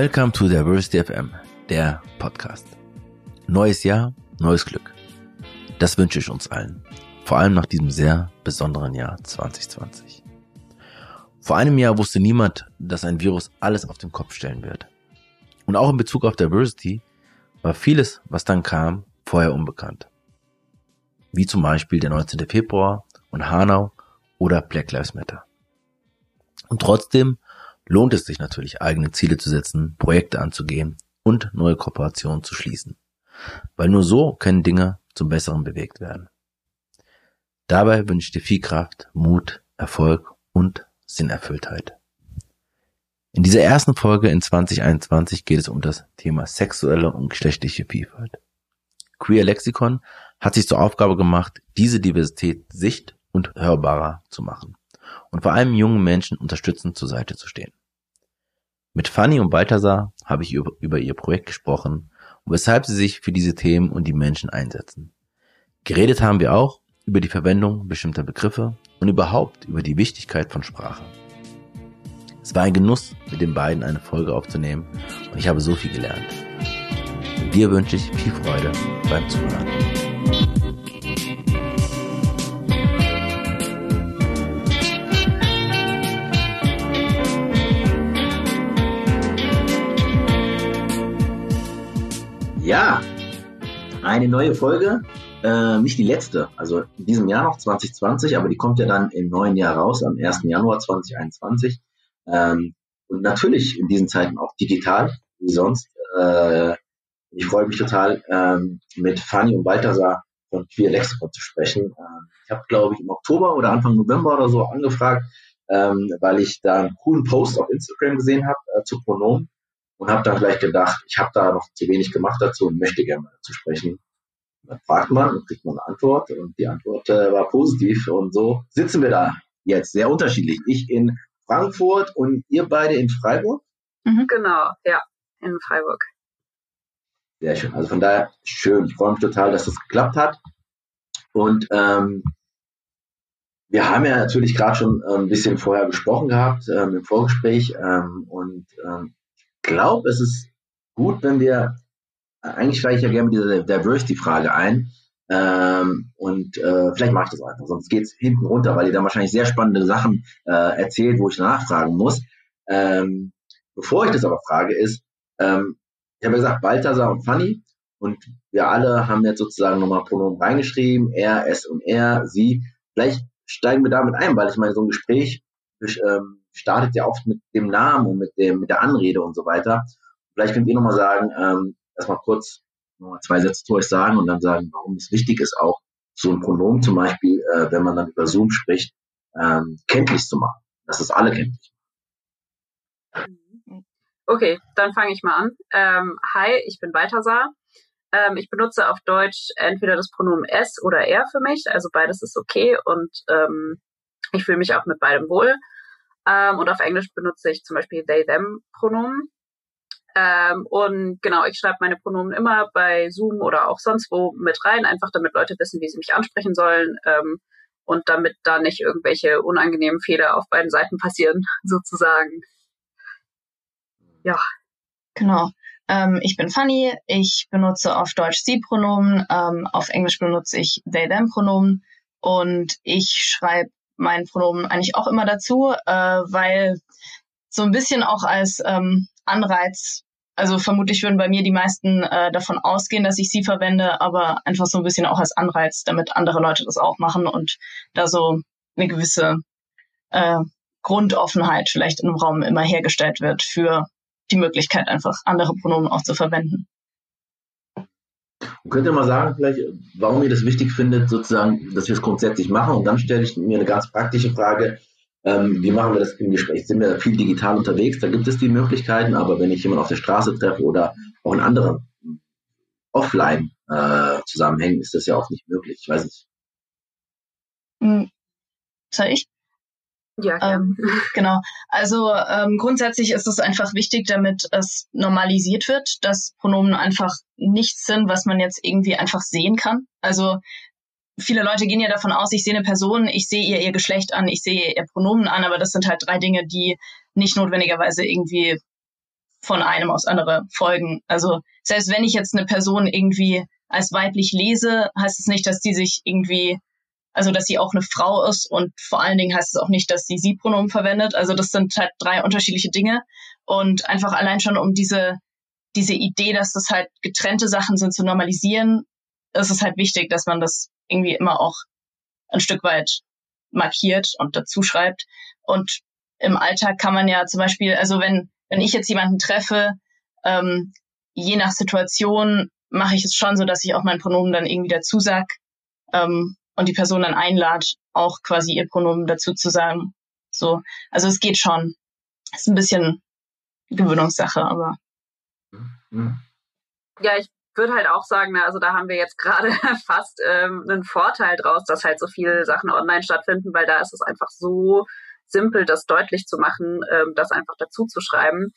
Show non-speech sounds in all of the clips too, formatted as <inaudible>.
Welcome to Diversity FM, der Podcast. Neues Jahr, neues Glück. Das wünsche ich uns allen. Vor allem nach diesem sehr besonderen Jahr 2020. Vor einem Jahr wusste niemand, dass ein Virus alles auf den Kopf stellen wird. Und auch in Bezug auf Diversity war vieles, was dann kam, vorher unbekannt. Wie zum Beispiel der 19. Februar und Hanau oder Black Lives Matter. Und trotzdem lohnt es sich natürlich, eigene Ziele zu setzen, Projekte anzugehen und neue Kooperationen zu schließen. Weil nur so können Dinge zum Besseren bewegt werden. Dabei wünsche ich dir viel Kraft, Mut, Erfolg und Sinnerfülltheit. In dieser ersten Folge in 2021 geht es um das Thema sexuelle und geschlechtliche Vielfalt. Queer Lexikon hat sich zur Aufgabe gemacht, diese Diversität sicht- und hörbarer zu machen und vor allem jungen Menschen unterstützend zur Seite zu stehen. Mit Fanny und Balthasar habe ich über, ihr Projekt gesprochen und weshalb sie sich für diese Themen und die Menschen einsetzen. Geredet haben wir auch über die Verwendung bestimmter Begriffe und überhaupt über die Wichtigkeit von Sprache. Es war ein Genuss, mit den beiden eine Folge aufzunehmen und ich habe so viel gelernt. Und dir wünsche ich viel Freude beim Zuhören. Ja, eine neue Folge, äh, nicht die letzte, also in diesem Jahr noch 2020, aber die kommt ja dann im neuen Jahr raus, am 1. Januar 2021. Ähm, und natürlich in diesen Zeiten auch digital, wie sonst. Äh, ich freue mich total, ähm, mit Fanny und Balthasar von Queer Lexicon zu sprechen. Ähm, ich habe, glaube ich, im Oktober oder Anfang November oder so angefragt, ähm, weil ich da einen coolen Post auf Instagram gesehen habe äh, zu Pronomen und habe dann gleich gedacht, ich habe da noch zu wenig gemacht dazu und möchte gerne mal dazu sprechen. Dann fragt man und kriegt man eine Antwort und die Antwort äh, war positiv und so sitzen wir da jetzt sehr unterschiedlich. Ich in Frankfurt und ihr beide in Freiburg? Mhm. Genau, ja, in Freiburg. Sehr schön. Also von daher schön. Ich freue mich total, dass das geklappt hat. Und ähm, wir haben ja natürlich gerade schon äh, ein bisschen vorher gesprochen gehabt ähm, im Vorgespräch ähm, und ähm, glaube, es ist gut, wenn wir, eigentlich steige ich ja gerne mit dieser Diversity-Frage ein, ähm, und äh, vielleicht mache ich das einfach, sonst geht es hinten runter, weil ihr dann wahrscheinlich sehr spannende Sachen äh, erzählt, wo ich nachfragen muss. Ähm, bevor ich das aber frage, ist, ähm, ich habe ja gesagt, Balthasar und Fanny und wir alle haben jetzt sozusagen nochmal Pronomen reingeschrieben, er, es und er, sie. Vielleicht steigen wir damit ein, weil ich meine, so ein Gespräch ähm, startet ja oft mit dem Namen und mit dem mit der Anrede und so weiter. Vielleicht könnt ihr nochmal sagen, ähm, erstmal kurz nochmal zwei Sätze zu euch sagen und dann sagen, warum es wichtig ist, auch so ein Pronomen zum Beispiel, äh, wenn man dann über Zoom spricht, ähm, kenntlich zu machen, dass es alle kenntlich machen. Okay, dann fange ich mal an. Ähm, hi, ich bin Balthasar. Ähm, ich benutze auf Deutsch entweder das Pronomen es oder er für mich, also beides ist okay und ähm, ich fühle mich auch mit beidem wohl. Ähm, und auf Englisch benutze ich zum Beispiel they, them Pronomen. Ähm, und genau, ich schreibe meine Pronomen immer bei Zoom oder auch sonst wo mit rein, einfach damit Leute wissen, wie sie mich ansprechen sollen ähm, und damit da nicht irgendwelche unangenehmen Fehler auf beiden Seiten passieren, <laughs> sozusagen. Ja. Genau. Ähm, ich bin Fanny. Ich benutze auf Deutsch Sie-Pronomen. Ähm, auf Englisch benutze ich they-them-Pronomen. Und ich schreibe mein Pronomen eigentlich auch immer dazu, äh, weil so ein bisschen auch als ähm, Anreiz, also vermutlich würden bei mir die meisten äh, davon ausgehen, dass ich sie verwende, aber einfach so ein bisschen auch als Anreiz, damit andere Leute das auch machen und da so eine gewisse äh, Grundoffenheit vielleicht im Raum immer hergestellt wird für die Möglichkeit, einfach andere Pronomen auch zu verwenden. Könnt ihr mal sagen, vielleicht, warum ihr das wichtig findet, sozusagen, dass wir es grundsätzlich machen? Und dann stelle ich mir eine ganz praktische Frage. Ähm, wie machen wir das im Gespräch? Sind wir viel digital unterwegs? Da gibt es die Möglichkeiten, aber wenn ich jemanden auf der Straße treffe oder auch in anderen Offline-Zusammenhängen, äh, ist das ja auch nicht möglich. Ich weiß nicht. Hm. Soll ich? Ja, ähm, genau. Also ähm, grundsätzlich ist es einfach wichtig, damit es normalisiert wird, dass Pronomen einfach nichts sind, was man jetzt irgendwie einfach sehen kann. Also viele Leute gehen ja davon aus, ich sehe eine Person, ich sehe ihr ihr Geschlecht an, ich sehe ihr Pronomen an, aber das sind halt drei Dinge, die nicht notwendigerweise irgendwie von einem aus andere Folgen. Also selbst wenn ich jetzt eine Person irgendwie als weiblich lese, heißt es nicht, dass die sich irgendwie, also dass sie auch eine Frau ist und vor allen Dingen heißt es auch nicht, dass sie Sie-Pronomen verwendet. Also das sind halt drei unterschiedliche Dinge und einfach allein schon um diese diese Idee, dass das halt getrennte Sachen sind, zu normalisieren, ist es halt wichtig, dass man das irgendwie immer auch ein Stück weit markiert und dazu schreibt. Und im Alltag kann man ja zum Beispiel, also wenn wenn ich jetzt jemanden treffe, ähm, je nach Situation mache ich es schon so, dass ich auch mein Pronomen dann irgendwie dazu sag ähm, und die Person dann einlad, auch quasi ihr Pronomen dazu zu sagen. So, also es geht schon. Ist ein bisschen Gewöhnungssache, aber. Mhm. Ja, ich würde halt auch sagen, also da haben wir jetzt gerade <laughs> fast ähm, einen Vorteil draus, dass halt so viele Sachen online stattfinden, weil da ist es einfach so simpel, das deutlich zu machen, ähm, das einfach dazu zu schreiben.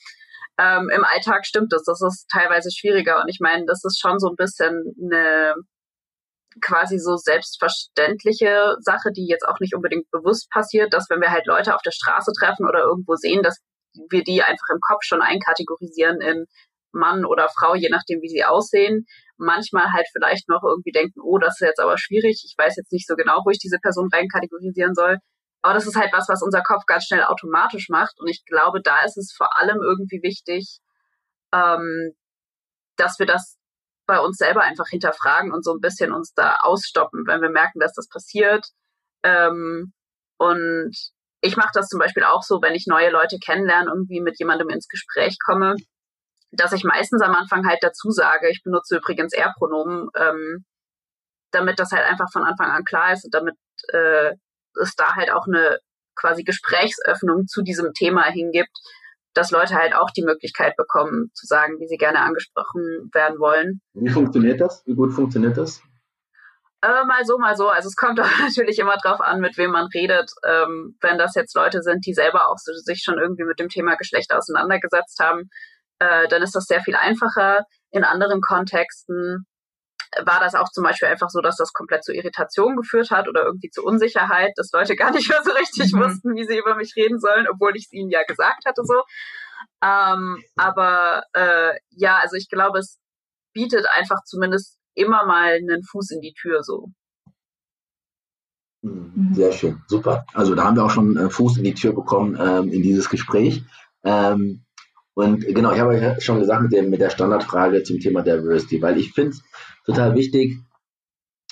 Ähm, Im Alltag stimmt es, das ist teilweise schwieriger und ich meine, das ist schon so ein bisschen eine quasi so selbstverständliche Sache, die jetzt auch nicht unbedingt bewusst passiert, dass wenn wir halt Leute auf der Straße treffen oder irgendwo sehen, dass wir die einfach im Kopf schon einkategorisieren in Mann oder Frau, je nachdem, wie sie aussehen. Manchmal halt vielleicht noch irgendwie denken, oh, das ist jetzt aber schwierig. Ich weiß jetzt nicht so genau, wo ich diese Person reinkategorisieren soll. Aber das ist halt was, was unser Kopf ganz schnell automatisch macht. Und ich glaube, da ist es vor allem irgendwie wichtig, ähm, dass wir das bei uns selber einfach hinterfragen und so ein bisschen uns da ausstoppen, wenn wir merken, dass das passiert. Ähm, und ich mache das zum Beispiel auch so, wenn ich neue Leute kennenlerne, irgendwie mit jemandem ins Gespräch komme, dass ich meistens am Anfang halt dazu sage, ich benutze übrigens Er-Pronomen, ähm, damit das halt einfach von Anfang an klar ist und damit äh, es da halt auch eine quasi Gesprächsöffnung zu diesem Thema hingibt, dass Leute halt auch die Möglichkeit bekommen, zu sagen, wie sie gerne angesprochen werden wollen. Wie funktioniert das? Wie gut funktioniert das? Äh, mal so, mal so. Also es kommt <laughs> auch natürlich immer drauf an, mit wem man redet. Ähm, wenn das jetzt Leute sind, die selber auch so, sich schon irgendwie mit dem Thema Geschlecht auseinandergesetzt haben, äh, dann ist das sehr viel einfacher. In anderen Kontexten war das auch zum Beispiel einfach so, dass das komplett zu Irritation geführt hat oder irgendwie zu Unsicherheit, dass Leute gar nicht mehr so richtig mhm. wussten, wie sie über mich reden sollen, obwohl ich es ihnen ja gesagt hatte so. Ähm, aber äh, ja, also ich glaube, es bietet einfach zumindest immer mal einen Fuß in die Tür so. Mhm. Sehr schön, super. Also da haben wir auch schon äh, Fuß in die Tür bekommen ähm, in dieses Gespräch. Ähm, und genau, ich habe ja schon gesagt mit, dem, mit der Standardfrage zum Thema Diversity, weil ich finde es total wichtig.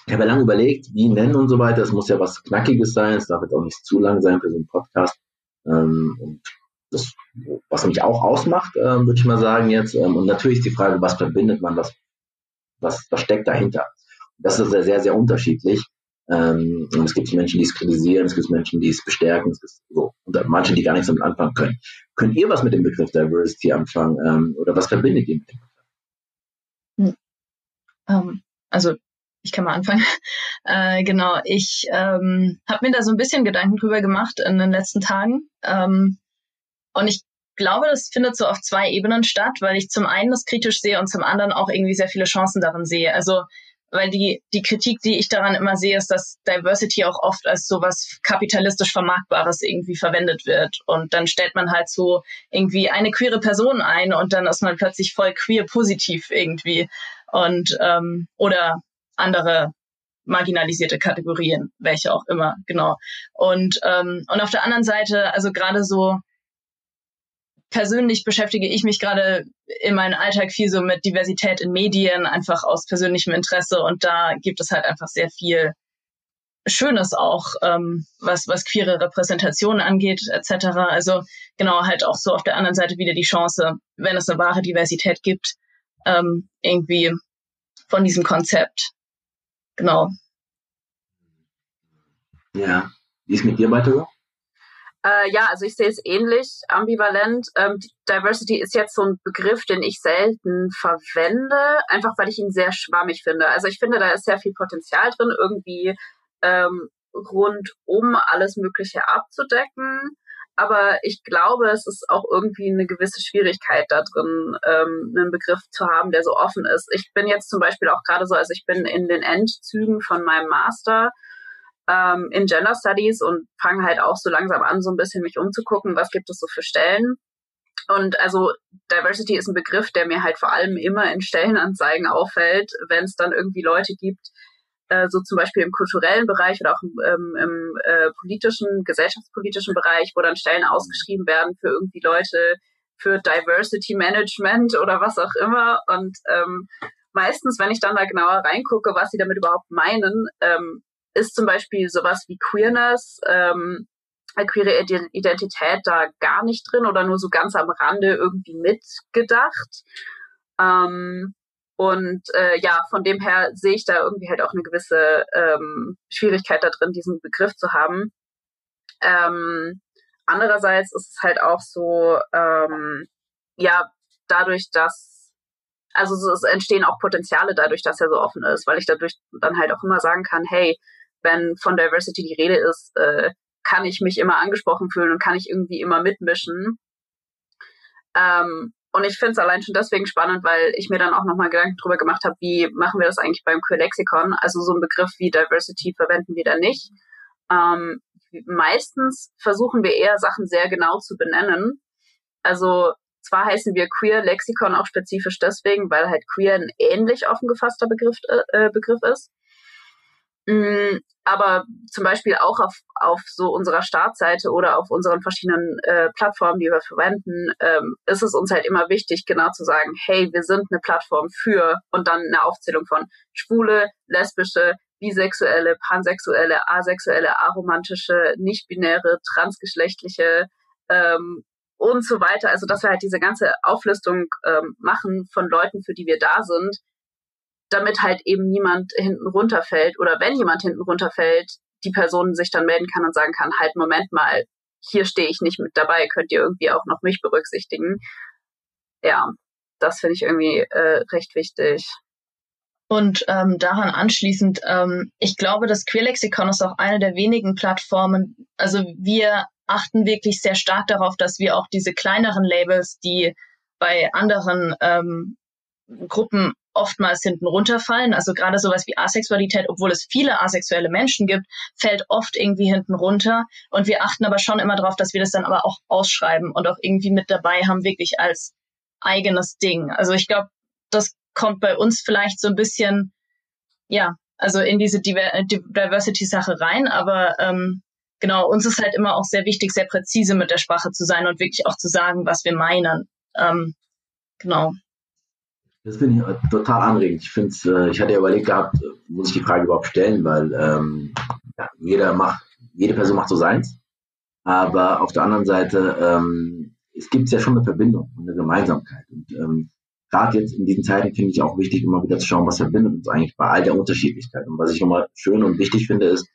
Ich habe ja lange überlegt, wie nennen und so weiter. Es muss ja was Knackiges sein, es darf jetzt auch nicht zu lang sein für so einen Podcast. Ähm, und das, was mich auch ausmacht, äh, würde ich mal sagen jetzt. Ähm, und natürlich ist die Frage, was verbindet man, was, was, was steckt dahinter? Das ist ja sehr, sehr unterschiedlich. Ähm, es gibt Menschen, die es kritisieren, es gibt Menschen, die es bestärken, es gibt so, und manche, die gar nichts damit anfangen können. Könnt ihr was mit dem Begriff Diversity anfangen ähm, oder was verbindet ihr mit dem Begriff? Hm. Um, also ich kann mal anfangen. <laughs> Äh, genau, ich ähm, habe mir da so ein bisschen Gedanken drüber gemacht in den letzten Tagen. Ähm, und ich glaube, das findet so auf zwei Ebenen statt, weil ich zum einen das kritisch sehe und zum anderen auch irgendwie sehr viele Chancen darin sehe. Also weil die, die Kritik, die ich daran immer sehe, ist, dass Diversity auch oft als so was kapitalistisch Vermarktbares irgendwie verwendet wird. Und dann stellt man halt so irgendwie eine queere Person ein und dann ist man plötzlich voll queer positiv irgendwie. Und ähm, oder andere marginalisierte Kategorien, welche auch immer, genau. Und, ähm, und auf der anderen Seite, also gerade so persönlich beschäftige ich mich gerade in meinem Alltag viel so mit Diversität in Medien, einfach aus persönlichem Interesse. Und da gibt es halt einfach sehr viel Schönes auch, ähm, was, was queere Repräsentation angeht, etc. Also genau, halt auch so auf der anderen Seite wieder die Chance, wenn es eine wahre Diversität gibt, ähm, irgendwie von diesem Konzept. Genau. Ja. Wie ist mit dir weiter? Äh, ja, also ich sehe es ähnlich, ambivalent. Ähm, Diversity ist jetzt so ein Begriff, den ich selten verwende, einfach weil ich ihn sehr schwammig finde. Also ich finde, da ist sehr viel Potenzial drin, irgendwie ähm, rundum alles Mögliche abzudecken. Aber ich glaube, es ist auch irgendwie eine gewisse Schwierigkeit da drin, ähm, einen Begriff zu haben, der so offen ist. Ich bin jetzt zum Beispiel auch gerade so, also ich bin in den Endzügen von meinem Master ähm, in Gender Studies und fange halt auch so langsam an, so ein bisschen mich umzugucken, was gibt es so für Stellen. Und also Diversity ist ein Begriff, der mir halt vor allem immer in Stellenanzeigen auffällt, wenn es dann irgendwie Leute gibt, äh, so zum Beispiel im kulturellen Bereich oder auch im, ähm, im äh, politischen, gesellschaftspolitischen Bereich, wo dann Stellen ausgeschrieben werden für irgendwie Leute für Diversity Management oder was auch immer. Und ähm, meistens, wenn ich dann da genauer reingucke, was sie damit überhaupt meinen, ähm, ist zum Beispiel sowas wie Queerness, ähm, queere Identität da gar nicht drin oder nur so ganz am Rande irgendwie mitgedacht. Ähm, und äh, ja, von dem her sehe ich da irgendwie halt auch eine gewisse ähm, Schwierigkeit da drin, diesen Begriff zu haben. Ähm, andererseits ist es halt auch so, ähm, ja, dadurch, dass, also es entstehen auch Potenziale dadurch, dass er so offen ist, weil ich dadurch dann halt auch immer sagen kann, hey, wenn von Diversity die Rede ist, äh, kann ich mich immer angesprochen fühlen und kann ich irgendwie immer mitmischen. Ähm, und ich finde es allein schon deswegen spannend, weil ich mir dann auch nochmal Gedanken drüber gemacht habe, wie machen wir das eigentlich beim Queer Lexikon? Also so ein Begriff wie Diversity verwenden wir da nicht. Ähm, meistens versuchen wir eher Sachen sehr genau zu benennen. Also zwar heißen wir Queer Lexikon auch spezifisch deswegen, weil halt Queer ein ähnlich offen gefasster Begriff, äh, Begriff ist. Mm, aber zum Beispiel auch auf, auf so unserer Startseite oder auf unseren verschiedenen äh, Plattformen, die wir verwenden, ähm, ist es uns halt immer wichtig, genau zu sagen, hey, wir sind eine Plattform für und dann eine Aufzählung von schwule, lesbische, bisexuelle, pansexuelle, asexuelle, aromantische, nicht-binäre, transgeschlechtliche ähm, und so weiter. Also dass wir halt diese ganze Auflistung ähm, machen von Leuten, für die wir da sind, damit halt eben niemand hinten runterfällt oder wenn jemand hinten runterfällt, die Person sich dann melden kann und sagen kann, halt, Moment mal, hier stehe ich nicht mit dabei, könnt ihr irgendwie auch noch mich berücksichtigen. Ja, das finde ich irgendwie äh, recht wichtig. Und ähm, daran anschließend, ähm, ich glaube, das Queerlexikon ist auch eine der wenigen Plattformen. Also wir achten wirklich sehr stark darauf, dass wir auch diese kleineren Labels, die bei anderen ähm, Gruppen oftmals hinten runterfallen. Also gerade sowas wie Asexualität, obwohl es viele asexuelle Menschen gibt, fällt oft irgendwie hinten runter. Und wir achten aber schon immer darauf, dass wir das dann aber auch ausschreiben und auch irgendwie mit dabei haben, wirklich als eigenes Ding. Also ich glaube, das kommt bei uns vielleicht so ein bisschen, ja, also in diese Diversity-Sache rein, aber ähm, genau, uns ist halt immer auch sehr wichtig, sehr präzise mit der Sprache zu sein und wirklich auch zu sagen, was wir meinen. Ähm, genau. Das finde ich äh, total anregend. Ich finde äh, ich hatte ja überlegt gehabt, äh, muss ich die Frage überhaupt stellen, weil ähm, ja, jeder macht, jede Person macht so seins. Aber auf der anderen Seite, ähm, es gibt ja schon eine Verbindung und eine Gemeinsamkeit. Und ähm, gerade jetzt in diesen Zeiten finde ich auch wichtig, immer wieder zu schauen, was verbindet uns eigentlich bei all der Unterschiedlichkeit. Und was ich nochmal schön und wichtig finde, ist,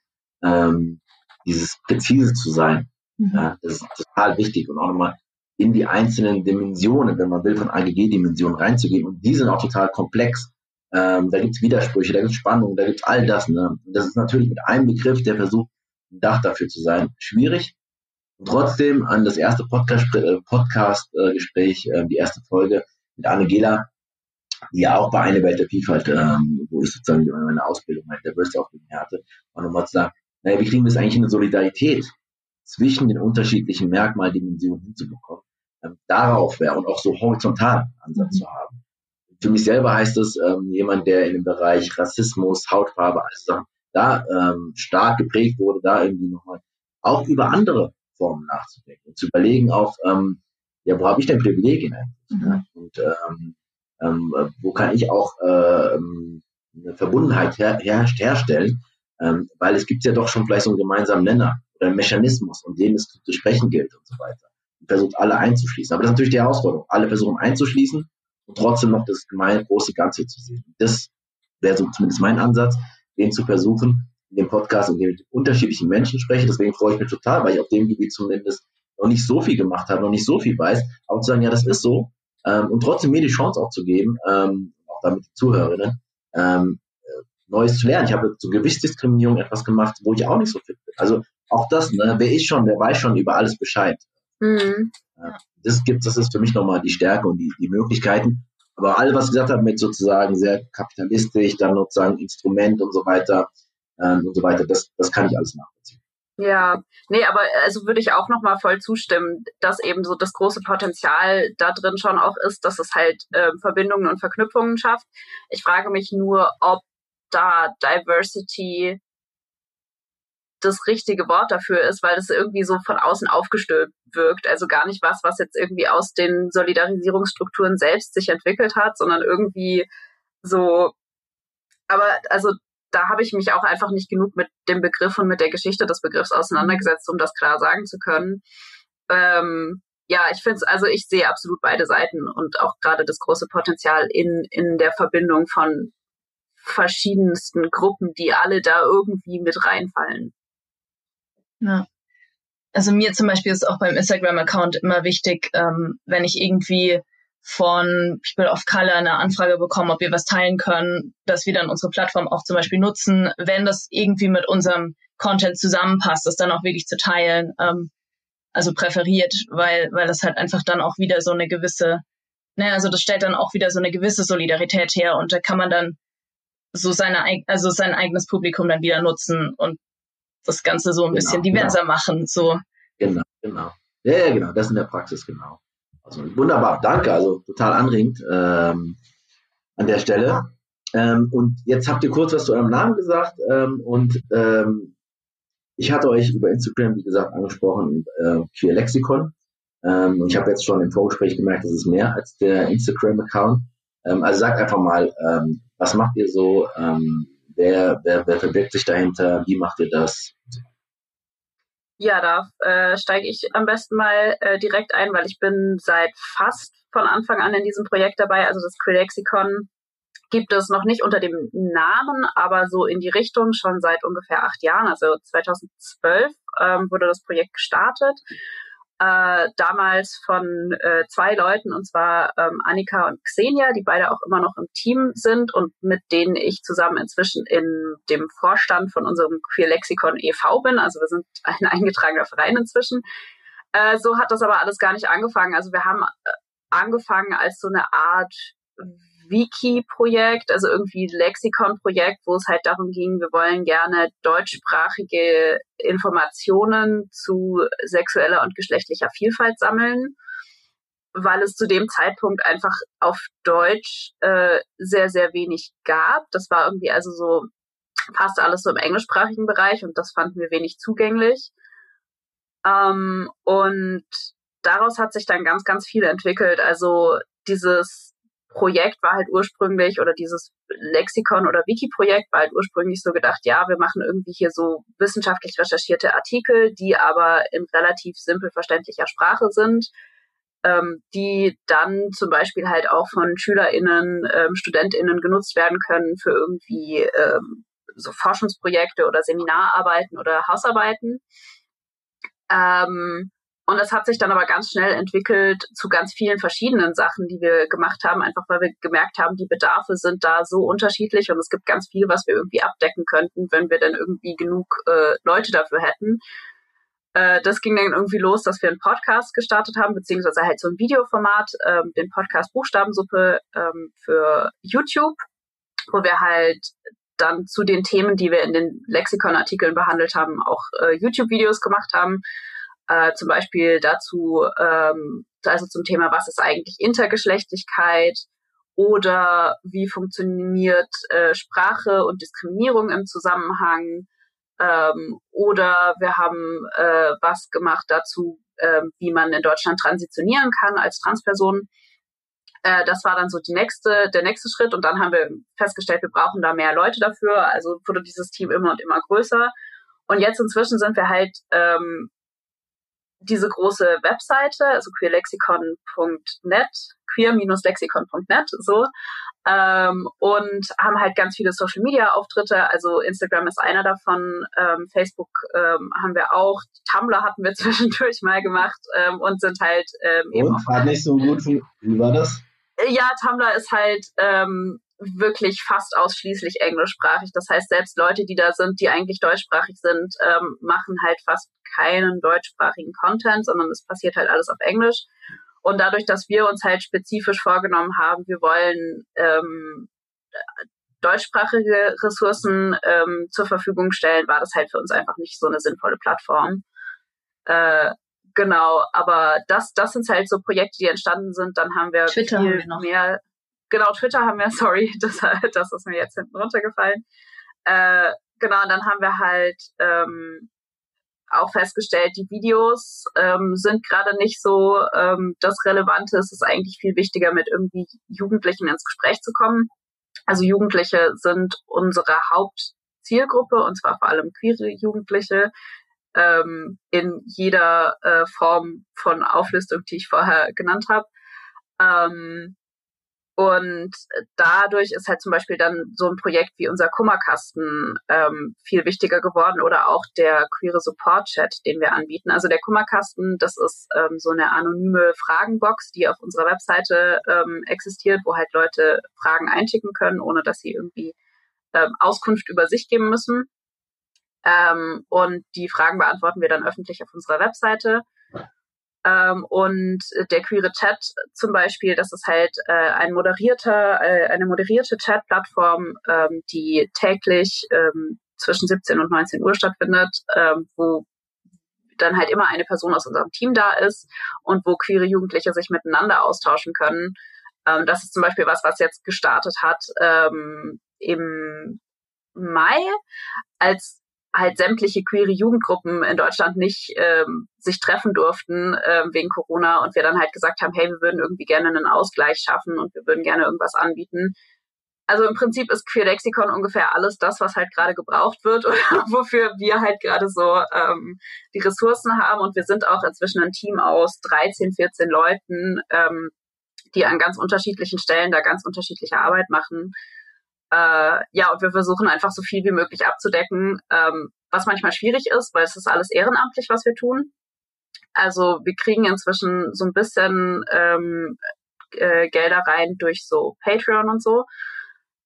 ähm, dieses präzise zu sein. Mhm. Ja, das ist total wichtig und auch nochmal in die einzelnen Dimensionen, wenn man will, von AGG-Dimensionen reinzugehen. Und die sind auch total komplex. Ähm, da gibt's Widersprüche, da gibt's Spannungen, da gibt's all das. Ne? Das ist natürlich mit einem Begriff, der versucht, ein Dach dafür zu sein, schwierig. Und trotzdem an das erste Podcast-Gespräch, Podcast, äh, die erste Folge mit Angela, die ja auch bei einer Welt der Vielfalt, ähm, wo ich sozusagen meine Ausbildung, meine Diversity-Ausbildung hatte, war nochmal zu sagen, naja, wie kriegen wir es eigentlich in eine Solidarität zwischen den unterschiedlichen Merkmaldimensionen hinzubekommen. Ähm, darauf wäre und auch so horizontal Ansatz mhm. zu haben. Für mich selber heißt es, ähm, jemand, der in dem Bereich Rassismus, Hautfarbe, alles Sachen, da ähm, stark geprägt wurde, da irgendwie nochmal auch über andere Formen nachzudenken und zu überlegen auch, ähm, ja, wo habe ich denn Privilegien eigentlich? Mhm. Ja? Und ähm, ähm, wo kann ich auch äh, eine Verbundenheit her her herstellen? Ähm, weil es gibt ja doch schon vielleicht so einen gemeinsamen Nenner Mechanismus, um den es zu sprechen gilt und so weiter. Und versucht alle einzuschließen. Aber das ist natürlich die Herausforderung, alle Personen einzuschließen und trotzdem noch das gemeine große Ganze zu sehen. Das wäre so zumindest mein Ansatz, den zu versuchen, in dem Podcast, in dem ich mit unterschiedlichen Menschen spreche. Deswegen freue ich mich total, weil ich auf dem Gebiet zumindest noch nicht so viel gemacht habe, noch nicht so viel weiß, aber zu sagen, ja, das ist so, ähm, und trotzdem mir die Chance auch zu geben, ähm, auch damit die Zuhörerinnen, ähm, Neues zu lernen. Ich habe zur Gewichtsdiskriminierung etwas gemacht, wo ich auch nicht so fit bin. Also auch das, ne, wer ist schon, der weiß schon über alles Bescheid. Mhm. Das gibt, das ist für mich nochmal die Stärke und die, die Möglichkeiten. Aber all was gesagt habe mit sozusagen sehr kapitalistisch, dann sozusagen Instrument und so weiter ähm, und so weiter, das, das kann ich alles nachvollziehen. Ja, nee, aber also würde ich auch nochmal voll zustimmen, dass eben so das große Potenzial da drin schon auch ist, dass es halt äh, Verbindungen und Verknüpfungen schafft. Ich frage mich nur, ob da Diversity das richtige Wort dafür ist, weil es irgendwie so von außen aufgestülpt wirkt. Also gar nicht was, was jetzt irgendwie aus den Solidarisierungsstrukturen selbst sich entwickelt hat, sondern irgendwie so, aber also da habe ich mich auch einfach nicht genug mit dem Begriff und mit der Geschichte des Begriffs auseinandergesetzt, um das klar sagen zu können. Ähm, ja, ich finde es, also ich sehe absolut beide Seiten und auch gerade das große Potenzial in, in der Verbindung von verschiedensten Gruppen, die alle da irgendwie mit reinfallen. Ja. Also mir zum Beispiel ist auch beim Instagram-Account immer wichtig, ähm, wenn ich irgendwie von People of Color eine Anfrage bekommen, ob wir was teilen können, dass wir dann unsere Plattform auch zum Beispiel nutzen, wenn das irgendwie mit unserem Content zusammenpasst, das dann auch wirklich zu teilen, ähm, also präferiert, weil, weil das halt einfach dann auch wieder so eine gewisse, ne, also das stellt dann auch wieder so eine gewisse Solidarität her und da kann man dann so seine, also sein eigenes Publikum dann wieder nutzen und das Ganze so ein genau, bisschen diverser genau. machen, so. Genau, genau. Ja, genau, das in der Praxis, genau. Also wunderbar, danke, also total anregend ähm, an der Stelle. Ähm, und jetzt habt ihr kurz was zu eurem Namen gesagt ähm, und ähm, ich hatte euch über Instagram, wie gesagt, angesprochen, äh, Queer Lexikon. Ähm, und ich habe jetzt schon im Vorgespräch gemerkt, das ist mehr als der Instagram-Account. Ähm, also sagt einfach mal, was macht ihr so? Wer, wer, wer verbirgt sich dahinter? Wie macht ihr das? Ja, da äh, steige ich am besten mal äh, direkt ein, weil ich bin seit fast von Anfang an in diesem Projekt dabei. Also das Quillexikon gibt es noch nicht unter dem Namen, aber so in die Richtung schon seit ungefähr acht Jahren. Also 2012 ähm, wurde das Projekt gestartet äh, damals von äh, zwei Leuten, und zwar ähm, Annika und Xenia, die beide auch immer noch im Team sind und mit denen ich zusammen inzwischen in dem Vorstand von unserem Queer Lexikon e.V. bin. Also wir sind <laughs> ein eingetragener Verein inzwischen. Äh, so hat das aber alles gar nicht angefangen. Also wir haben äh, angefangen als so eine Art Wiki-Projekt, also irgendwie Lexikon-Projekt, wo es halt darum ging, wir wollen gerne deutschsprachige Informationen zu sexueller und geschlechtlicher Vielfalt sammeln, weil es zu dem Zeitpunkt einfach auf Deutsch äh, sehr, sehr wenig gab. Das war irgendwie also so fast alles so im englischsprachigen Bereich und das fanden wir wenig zugänglich. Ähm, und daraus hat sich dann ganz, ganz viel entwickelt. Also dieses Projekt war halt ursprünglich oder dieses Lexikon oder Wiki-Projekt war halt ursprünglich so gedacht, ja, wir machen irgendwie hier so wissenschaftlich recherchierte Artikel, die aber in relativ simpel verständlicher Sprache sind, ähm, die dann zum Beispiel halt auch von SchülerInnen, ähm, StudentInnen genutzt werden können für irgendwie ähm, so Forschungsprojekte oder Seminararbeiten oder Hausarbeiten. Ähm, und das hat sich dann aber ganz schnell entwickelt zu ganz vielen verschiedenen Sachen, die wir gemacht haben, einfach weil wir gemerkt haben, die Bedarfe sind da so unterschiedlich und es gibt ganz viel, was wir irgendwie abdecken könnten, wenn wir dann irgendwie genug äh, Leute dafür hätten. Äh, das ging dann irgendwie los, dass wir einen Podcast gestartet haben, beziehungsweise halt so ein Videoformat, ähm, den Podcast Buchstabensuppe ähm, für YouTube, wo wir halt dann zu den Themen, die wir in den Lexikon-Artikeln behandelt haben, auch äh, YouTube-Videos gemacht haben äh, zum Beispiel dazu, ähm, also zum Thema, was ist eigentlich Intergeschlechtlichkeit oder wie funktioniert äh, Sprache und Diskriminierung im Zusammenhang. Ähm, oder wir haben äh, was gemacht dazu, äh, wie man in Deutschland transitionieren kann als Transperson. Äh, das war dann so die nächste, der nächste Schritt. Und dann haben wir festgestellt, wir brauchen da mehr Leute dafür. Also wurde dieses Team immer und immer größer. Und jetzt inzwischen sind wir halt ähm, diese große Webseite, also queerlexikon.net, queer-lexikon.net, so, ähm, und haben halt ganz viele Social Media Auftritte. Also Instagram ist einer davon, ähm, Facebook ähm, haben wir auch, Tumblr hatten wir <laughs> zwischendurch mal gemacht ähm, und sind halt ähm, eben. Und war nicht so gut. Wie war das? Ja, Tumblr ist halt ähm, wirklich fast ausschließlich englischsprachig. Das heißt, selbst Leute, die da sind, die eigentlich deutschsprachig sind, ähm, machen halt fast keinen deutschsprachigen Content, sondern es passiert halt alles auf Englisch. Und dadurch, dass wir uns halt spezifisch vorgenommen haben, wir wollen ähm, deutschsprachige Ressourcen ähm, zur Verfügung stellen, war das halt für uns einfach nicht so eine sinnvolle Plattform. Äh, genau, aber das, das sind halt so Projekte, die entstanden sind. Dann haben wir Twitter viel haben wir noch. mehr. Genau, Twitter haben wir, <laughs> sorry, das, das ist mir jetzt hinten runtergefallen. Äh, genau, und dann haben wir halt ähm, auch festgestellt, die Videos ähm, sind gerade nicht so ähm, das Relevante. Es ist eigentlich viel wichtiger, mit irgendwie Jugendlichen ins Gespräch zu kommen. Also Jugendliche sind unsere Hauptzielgruppe und zwar vor allem queere Jugendliche ähm, in jeder äh, Form von Auflistung, die ich vorher genannt habe. Ähm, und dadurch ist halt zum Beispiel dann so ein Projekt wie unser Kummerkasten ähm, viel wichtiger geworden oder auch der queere Support Chat, den wir anbieten. Also der Kummerkasten, das ist ähm, so eine anonyme Fragenbox, die auf unserer Webseite ähm, existiert, wo halt Leute Fragen einschicken können, ohne dass sie irgendwie ähm, Auskunft über sich geben müssen. Ähm, und die Fragen beantworten wir dann öffentlich auf unserer Webseite. Ähm, und der queere Chat zum Beispiel, das ist halt äh, ein moderierter, äh, eine moderierte Chat-Plattform, ähm, die täglich ähm, zwischen 17 und 19 Uhr stattfindet, ähm, wo dann halt immer eine Person aus unserem Team da ist und wo queere Jugendliche sich miteinander austauschen können. Ähm, das ist zum Beispiel was, was jetzt gestartet hat ähm, im Mai, als halt sämtliche queere Jugendgruppen in Deutschland nicht ähm, sich treffen durften ähm, wegen Corona und wir dann halt gesagt haben, hey, wir würden irgendwie gerne einen Ausgleich schaffen und wir würden gerne irgendwas anbieten. Also im Prinzip ist Queerlexikon ungefähr alles das, was halt gerade gebraucht wird <laughs> oder wofür wir halt gerade so ähm, die Ressourcen haben. Und wir sind auch inzwischen ein Team aus 13, 14 Leuten, ähm, die an ganz unterschiedlichen Stellen da ganz unterschiedliche Arbeit machen. Äh, ja, und wir versuchen einfach so viel wie möglich abzudecken, ähm, was manchmal schwierig ist, weil es ist alles ehrenamtlich, was wir tun. Also wir kriegen inzwischen so ein bisschen ähm, äh, Gelder rein durch so Patreon und so.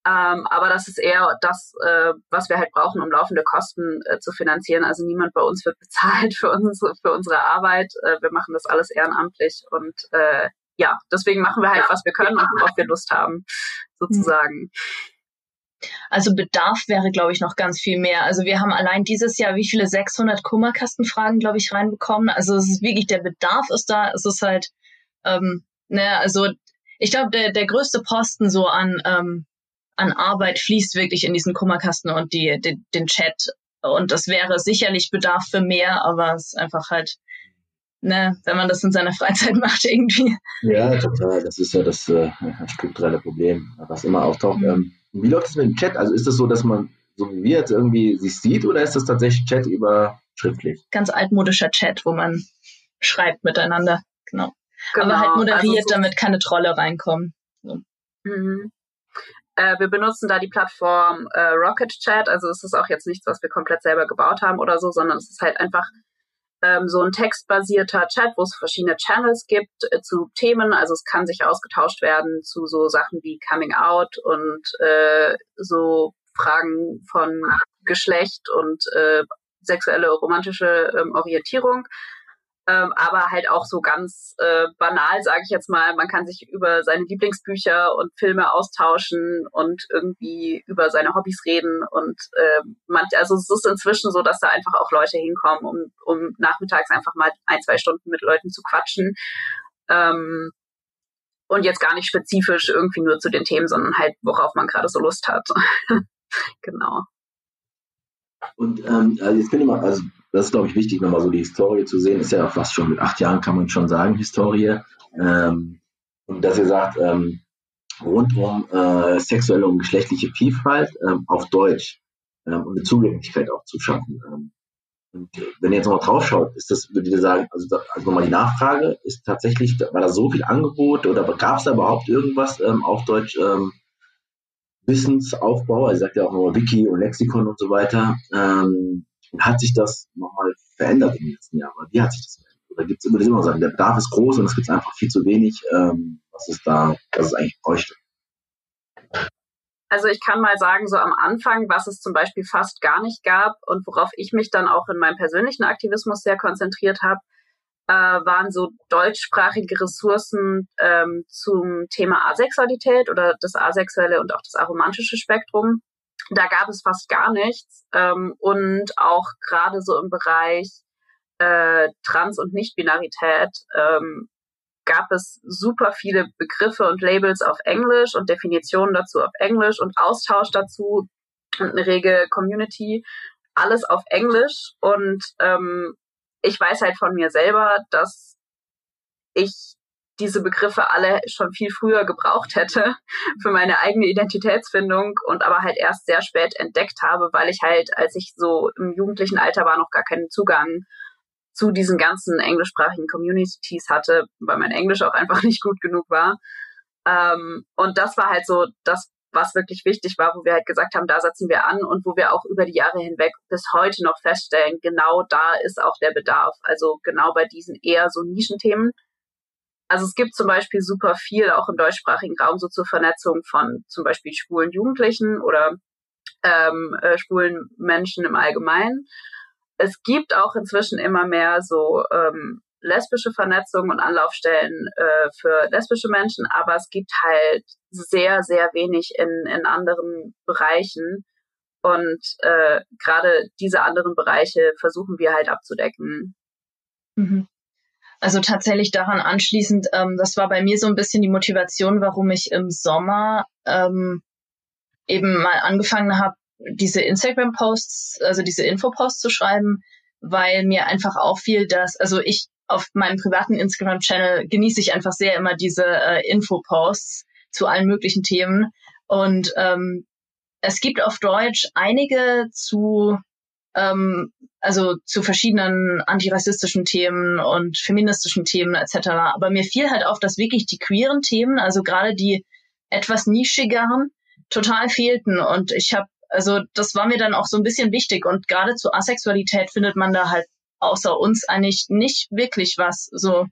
Ähm, aber das ist eher das, äh, was wir halt brauchen, um laufende Kosten äh, zu finanzieren. Also niemand bei uns wird <laughs> bezahlt für, uns, für unsere Arbeit. Äh, wir machen das alles ehrenamtlich und äh, ja, deswegen machen wir halt, was wir können und worauf wir Lust haben, sozusagen. Mhm. Also Bedarf wäre, glaube ich, noch ganz viel mehr. Also wir haben allein dieses Jahr wie viele 600 Kummerkastenfragen, glaube ich, reinbekommen. Also es ist wirklich, der Bedarf ist da. Es ist halt, ähm, ne, also ich glaube, der, der größte Posten so an, ähm, an Arbeit fließt wirklich in diesen Kummerkasten und die, die, den Chat. Und das wäre sicherlich Bedarf für mehr, aber es ist einfach halt, ne, wenn man das in seiner Freizeit <laughs> macht irgendwie. Ja, total. Das ist ja das äh, strukturelle Problem, was immer auftaucht. Mhm. Ähm, wie läuft es mit dem Chat? Also ist es das so, dass man so wie wir jetzt irgendwie sich sieht oder ist das tatsächlich Chat über schriftlich? Ganz altmodischer Chat, wo man schreibt miteinander. Genau. genau. Aber halt moderiert, also so damit keine Trolle reinkommen. So. Mhm. Äh, wir benutzen da die Plattform äh, Rocket Chat. Also es ist auch jetzt nichts, was wir komplett selber gebaut haben oder so, sondern es ist halt einfach ähm, so ein textbasierter Chat, wo es verschiedene Channels gibt äh, zu Themen. Also es kann sich ausgetauscht werden zu so Sachen wie Coming Out und äh, so Fragen von Geschlecht und äh, sexuelle romantische ähm, Orientierung ähm, aber halt auch so ganz äh, banal, sage ich jetzt mal. Man kann sich über seine Lieblingsbücher und Filme austauschen und irgendwie über seine Hobbys reden und äh, man, also es ist inzwischen so, dass da einfach auch Leute hinkommen, um, um nachmittags einfach mal ein, zwei Stunden mit Leuten zu quatschen. Ähm, und jetzt gar nicht spezifisch irgendwie nur zu den Themen, sondern halt, worauf man gerade so Lust hat. <laughs> genau. Und ähm, also jetzt ich mal, also das ist, glaube ich, wichtig, nochmal so die Historie zu sehen. Ist ja auch fast schon mit acht Jahren, kann man schon sagen, Historie. Ähm, und dass ihr sagt, ähm, rund um äh, sexuelle und geschlechtliche Vielfalt ähm, auf Deutsch ähm, und eine Zugänglichkeit auch zu schaffen. Ähm, und wenn ihr jetzt nochmal drauf schaut, ist das, würde ich sagen, also, also nochmal die Nachfrage, ist tatsächlich, war da so viel Angebot oder gab es da überhaupt irgendwas ähm, auf Deutsch, ähm, Wissensaufbau, also sagt ja auch nochmal Wiki und Lexikon und so weiter, ähm, hat sich das nochmal verändert in den letzten Jahren? Wie hat sich das verändert? Oder gibt es immer, immer sagen, der Bedarf ist groß und es gibt einfach viel zu wenig, ähm, was es da, was es eigentlich bräuchte? Also ich kann mal sagen, so am Anfang, was es zum Beispiel fast gar nicht gab und worauf ich mich dann auch in meinem persönlichen Aktivismus sehr konzentriert habe, äh, waren so deutschsprachige Ressourcen ähm, zum Thema Asexualität oder das asexuelle und auch das aromantische Spektrum. Da gab es fast gar nichts ähm, und auch gerade so im Bereich äh, Trans- und Nichtbinarität ähm, gab es super viele Begriffe und Labels auf Englisch und Definitionen dazu auf Englisch und Austausch dazu und eine rege Community, alles auf Englisch und ähm, ich weiß halt von mir selber, dass ich diese Begriffe alle schon viel früher gebraucht hätte <laughs> für meine eigene Identitätsfindung und aber halt erst sehr spät entdeckt habe, weil ich halt, als ich so im jugendlichen Alter war, noch gar keinen Zugang zu diesen ganzen englischsprachigen Communities hatte, weil mein Englisch auch <laughs> einfach nicht gut genug war. Ähm, und das war halt so das was wirklich wichtig war, wo wir halt gesagt haben, da setzen wir an und wo wir auch über die Jahre hinweg bis heute noch feststellen, genau da ist auch der Bedarf. Also genau bei diesen eher so Nischenthemen. Also es gibt zum Beispiel super viel auch im deutschsprachigen Raum so zur Vernetzung von zum Beispiel schwulen Jugendlichen oder ähm, äh, schwulen Menschen im Allgemeinen. Es gibt auch inzwischen immer mehr so ähm, lesbische Vernetzung und Anlaufstellen äh, für lesbische Menschen, aber es gibt halt sehr, sehr wenig in, in anderen Bereichen. Und äh, gerade diese anderen Bereiche versuchen wir halt abzudecken. Mhm. Also tatsächlich daran anschließend, ähm, das war bei mir so ein bisschen die Motivation, warum ich im Sommer ähm, eben mal angefangen habe, diese Instagram-Posts, also diese Info-Posts zu schreiben, weil mir einfach auffiel, dass, also ich auf meinem privaten Instagram-Channel genieße ich einfach sehr immer diese äh, Info-Posts zu allen möglichen Themen. Und ähm, es gibt auf Deutsch einige zu ähm, also zu verschiedenen antirassistischen Themen und feministischen Themen etc. Aber mir fiel halt auf, dass wirklich die queeren Themen, also gerade die etwas nischigeren, total fehlten. Und ich habe, also das war mir dann auch so ein bisschen wichtig. Und gerade zu Asexualität findet man da halt außer uns eigentlich nicht wirklich was. So